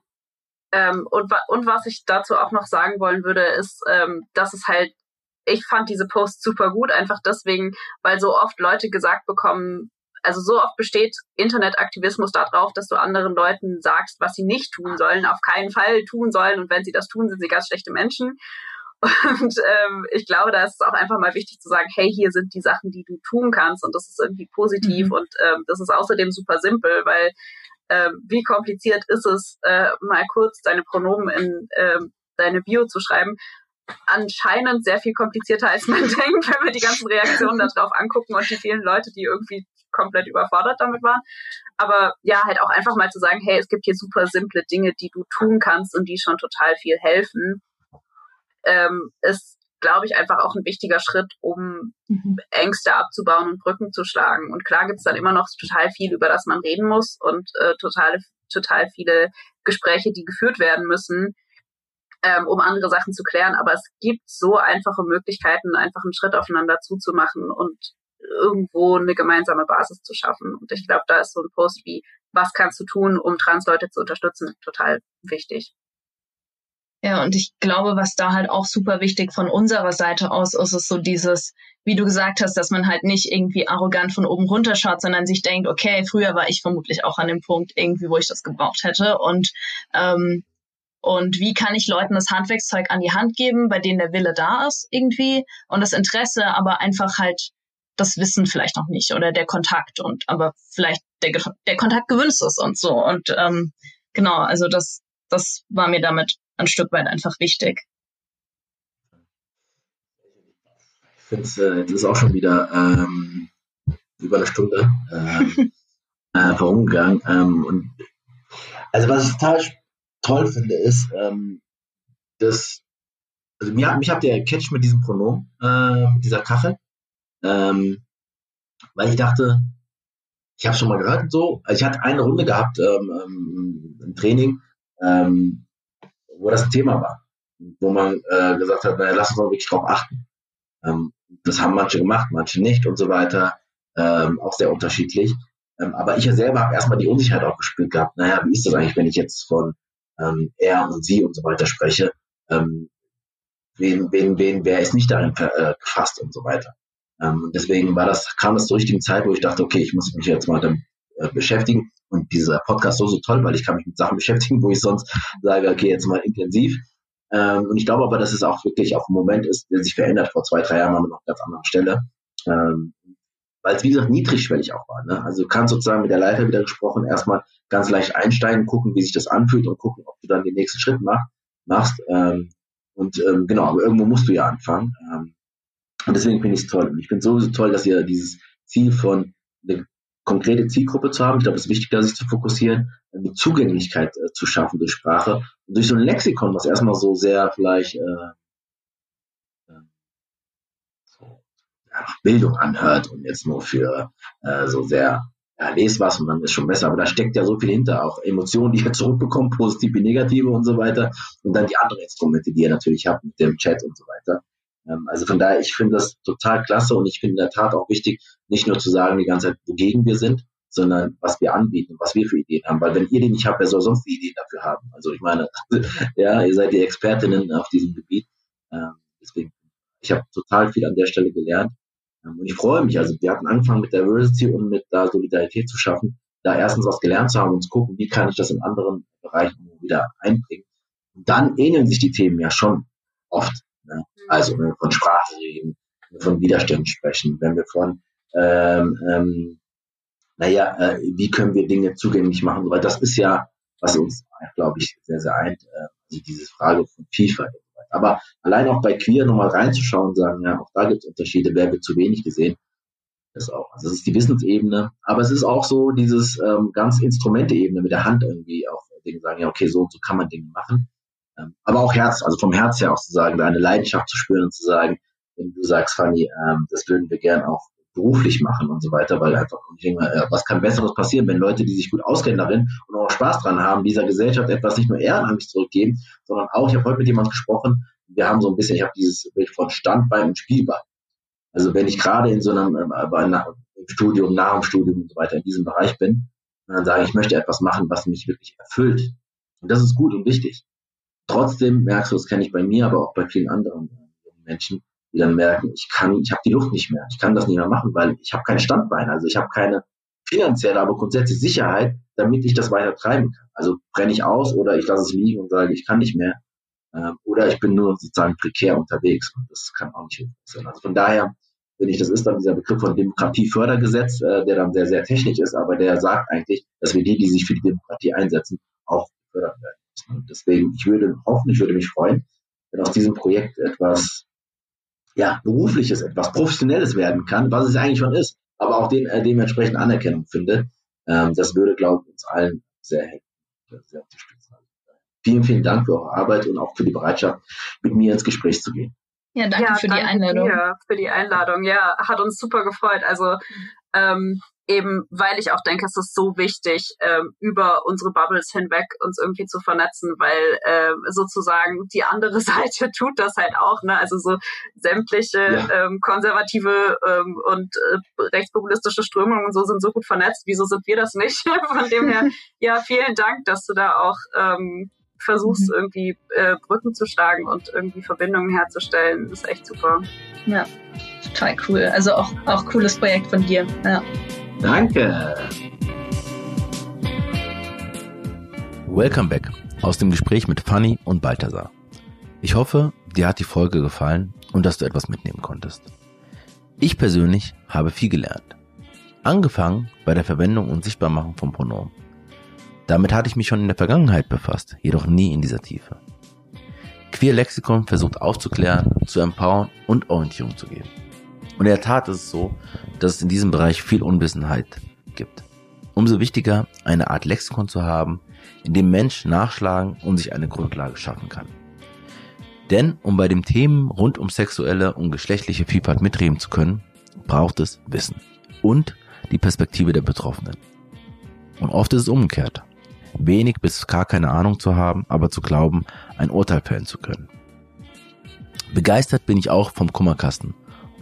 Ähm, und, und was ich dazu auch noch sagen wollen würde, ist, ähm, dass es halt, ich fand diese Post super gut, einfach deswegen, weil so oft Leute gesagt bekommen, also so oft besteht Internetaktivismus darauf, dass du anderen Leuten sagst, was sie nicht tun sollen, auf keinen Fall tun sollen. Und wenn sie das tun, sind sie ganz schlechte Menschen. <laughs> Und ähm, ich glaube, da ist es auch einfach mal wichtig zu sagen, hey, hier sind die Sachen, die du tun kannst und das ist irgendwie positiv mhm. und ähm, das ist außerdem super simpel, weil ähm, wie kompliziert ist es, äh, mal kurz deine Pronomen in ähm, deine Bio zu schreiben? Anscheinend sehr viel komplizierter, als man <laughs> denkt, wenn wir die ganzen Reaktionen darauf angucken und die vielen Leute, die irgendwie komplett überfordert damit waren. Aber ja, halt auch einfach mal zu sagen, hey, es gibt hier super simple Dinge, die du tun kannst und die schon total viel helfen, ähm, ist, glaube ich, einfach auch ein wichtiger Schritt, um mhm. Ängste abzubauen und Brücken zu schlagen. Und klar gibt es dann immer noch total viel, über das man reden muss und äh, total, total viele Gespräche, die geführt werden müssen, ähm, um andere Sachen zu klären. Aber es gibt so einfache Möglichkeiten, einfach einen Schritt aufeinander zuzumachen und irgendwo eine gemeinsame Basis zu schaffen. Und ich glaube, da ist so ein Post wie, was kannst du tun, um Transleute zu unterstützen, total wichtig. Ja, und ich glaube, was da halt auch super wichtig von unserer Seite aus ist, ist so dieses, wie du gesagt hast, dass man halt nicht irgendwie arrogant von oben runter schaut, sondern sich denkt, okay, früher war ich vermutlich auch an dem Punkt irgendwie, wo ich das gebraucht hätte und ähm, und wie kann ich Leuten das Handwerkszeug an die Hand geben, bei denen der Wille da ist irgendwie und das Interesse, aber einfach halt das Wissen vielleicht noch nicht oder der Kontakt und aber vielleicht der, der Kontakt gewünscht ist und so. Und ähm, genau, also das, das war mir damit ein Stück weit einfach wichtig. Ich finde es, äh, das ist auch schon wieder ähm, über eine Stunde ähm, <laughs> äh, vorumgegangen. Ähm, und also was ich total toll finde, ist, ähm, dass also mir, mich habt ihr catch mit diesem Pronomen, äh, mit dieser Kachel. Ähm, weil ich dachte, ich habe schon mal gehört so. Also ich hatte eine Runde gehabt ähm, ähm, im Training, ähm, wo das ein Thema war, wo man äh, gesagt hat, naja, lass uns mal wirklich drauf achten. Ähm, das haben manche gemacht, manche nicht und so weiter. Ähm, auch sehr unterschiedlich. Ähm, aber ich selber habe erstmal die Unsicherheit auch gespürt gehabt. Naja, wie ist das eigentlich, wenn ich jetzt von ähm, er und sie und so weiter spreche? Ähm, wen, wen, wen, wer ist nicht darin äh, gefasst und so weiter. Ähm, deswegen war das, kam es zur richtigen Zeit, wo ich dachte, okay, ich muss mich jetzt mal damit äh, beschäftigen. und dieser Podcast so, so toll, weil ich kann mich mit Sachen beschäftigen, wo ich sonst sage, okay, jetzt mal intensiv. Ähm, und ich glaube aber, dass es auch wirklich auf einen Moment ist, der sich verändert. Vor zwei, drei Jahren waren wir noch ganz anderen Stelle. Ähm, weil es, wie gesagt, niedrigschwellig auch war. Ne? Also du kannst sozusagen mit der Leiter wieder gesprochen, erstmal ganz leicht einsteigen, gucken, wie sich das anfühlt und gucken, ob du dann den nächsten Schritt mach, machst. Ähm, und ähm, genau, aber irgendwo musst du ja anfangen. Ähm, und deswegen finde ich es toll. Und ich finde es sowieso toll, dass ihr dieses Ziel von eine konkrete Zielgruppe zu haben. Ich glaube, es ist wichtig, sich zu fokussieren, eine Zugänglichkeit äh, zu schaffen durch Sprache und durch so ein Lexikon, was erstmal so sehr vielleicht äh, äh, so, ja, Bildung anhört und jetzt nur für äh, so sehr ja, les was und dann ist schon besser. Aber da steckt ja so viel hinter, auch Emotionen, die ihr zurückbekommt, positive, negative und so weiter. Und dann die anderen Instrumente, die ihr natürlich habt mit dem Chat und so weiter. Ähm, also von daher, ich finde das total klasse und ich finde in der Tat auch wichtig, nicht nur zu sagen die ganze Zeit, wogegen wir sind, sondern was wir anbieten, was wir für Ideen haben. Weil wenn ihr die nicht habt, wer soll sonst die Ideen dafür haben? Also ich meine, <laughs> ja, ihr seid die Expertinnen auf diesem Gebiet. Ähm, deswegen, ich habe total viel an der Stelle gelernt. Ähm, und ich freue mich. Also wir hatten angefangen mit Diversity und mit da Solidarität zu schaffen, da erstens was gelernt zu haben und zu gucken, wie kann ich das in anderen Bereichen wieder einbringen. Und dann ähneln sich die Themen ja schon oft. Ne? Also wenn wir von Sprache reden, wenn wir von Widerständen sprechen, wenn wir von, ähm, ähm, naja, äh, wie können wir Dinge zugänglich machen, weil das ist ja, was uns, glaube ich, sehr, sehr eint, äh, also diese Frage von Vielfalt. Aber allein auch bei Queer nochmal reinzuschauen und sagen, ja, auch da gibt es Unterschiede, wer wird zu wenig gesehen, das auch. Also das ist die Wissensebene, aber es ist auch so dieses ähm, ganz Instrumente-Ebene mit der Hand irgendwie auch Dinge sagen, ja, okay, so und so kann man Dinge machen. Ähm, aber auch Herz, also vom Herz her auch zu sagen, da eine Leidenschaft zu spüren und zu sagen, wenn du sagst, Fanny, ähm, das würden wir gern auch beruflich machen und so weiter, weil einfach, äh, was kann Besseres passieren, wenn Leute, die sich gut auskennen darin und auch Spaß dran haben, dieser Gesellschaft etwas nicht nur ehrenamtlich zurückgeben, sondern auch, ich habe heute mit jemandem gesprochen, wir haben so ein bisschen, ich habe dieses Bild von Standbein und Spielbein. Also wenn ich gerade in so einem äh, Studium, nach dem Studium und so weiter in diesem Bereich bin, dann sage ich, ich möchte etwas machen, was mich wirklich erfüllt. Und das ist gut und wichtig. Trotzdem merkst du, das kenne ich bei mir, aber auch bei vielen anderen Menschen, die dann merken, ich kann, ich habe die Luft nicht mehr, ich kann das nicht mehr machen, weil ich habe kein Standbein, also ich habe keine finanzielle, aber grundsätzlich Sicherheit, damit ich das weiter treiben kann. Also brenne ich aus oder ich lasse es liegen und sage, ich kann nicht mehr. Ähm, oder ich bin nur sozusagen prekär unterwegs und das kann auch nicht sein. Also von daher finde ich, das ist dann dieser Begriff von Demokratiefördergesetz, äh, der dann sehr, sehr technisch ist, aber der sagt eigentlich, dass wir die, die sich für die Demokratie einsetzen, auch gefördert werden. Und deswegen, ich würde hoffen, ich würde mich freuen, wenn aus diesem Projekt etwas ja, berufliches, etwas Professionelles werden kann, was es eigentlich schon ist, aber auch den, äh, dementsprechend Anerkennung finde. Ähm, das würde, glaube ich, uns allen sehr helfen, sehr unterstützen. Vielen, vielen Dank für eure Arbeit und auch für die Bereitschaft, mit mir ins Gespräch zu gehen. Ja, danke ja, für danke die Einladung. Dir für die Einladung. Ja, hat uns super gefreut. Also ähm, eben weil ich auch denke, es ist so wichtig, ähm, über unsere Bubbles hinweg uns irgendwie zu vernetzen, weil ähm, sozusagen die andere <laughs> Seite tut das halt auch, ne? Also so sämtliche ja. ähm, konservative ähm, und äh, rechtspopulistische Strömungen und so sind so gut vernetzt. Wieso sind wir das nicht? <laughs> Von dem her, <laughs> ja, vielen Dank, dass du da auch ähm, versuchst, mhm. irgendwie äh, Brücken zu schlagen und irgendwie Verbindungen herzustellen. Das ist echt super. Ja, total cool. Also auch, auch cooles Projekt von dir. Ja. Danke. Welcome back aus dem Gespräch mit Fanny und Balthasar. Ich hoffe, dir hat die Folge gefallen und dass du etwas mitnehmen konntest. Ich persönlich habe viel gelernt. Angefangen bei der Verwendung und Sichtbarmachung von Pronomen. Damit hatte ich mich schon in der Vergangenheit befasst, jedoch nie in dieser Tiefe. Queer Lexikon versucht aufzuklären, zu empowern und Orientierung zu geben. Und in der Tat ist es so, dass es in diesem Bereich viel Unwissenheit gibt. Umso wichtiger, eine Art Lexikon zu haben, in dem Mensch nachschlagen und sich eine Grundlage schaffen kann. Denn um bei den Themen rund um sexuelle und geschlechtliche Vielfalt mitreden zu können, braucht es Wissen und die Perspektive der Betroffenen. Und oft ist es umgekehrt. Wenig bis gar keine Ahnung zu haben, aber zu glauben, ein Urteil fällen zu können. Begeistert bin ich auch vom Kummerkasten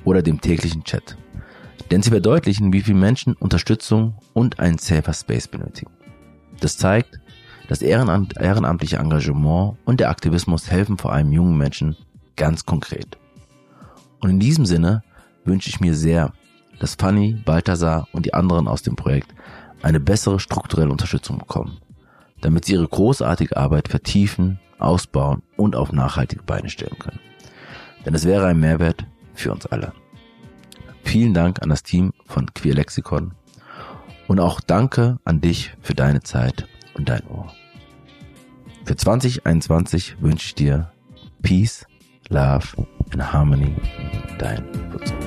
oder dem täglichen Chat. Denn sie verdeutlichen, wie viele Menschen Unterstützung und einen Safer Space benötigen. Das zeigt, das Ehrenamt, ehrenamtliche Engagement und der Aktivismus helfen vor allem jungen Menschen ganz konkret. Und in diesem Sinne wünsche ich mir sehr, dass Fanny, Balthasar und die anderen aus dem Projekt eine bessere strukturelle Unterstützung bekommen, damit sie ihre großartige Arbeit vertiefen, ausbauen und auf nachhaltige Beine stellen können. Denn es wäre ein Mehrwert für uns alle. Vielen Dank an das Team von Queer Lexikon und auch danke an dich für deine Zeit und dein Ohr. Für 2021 wünsche ich dir Peace, Love and Harmony, dein Wutzo.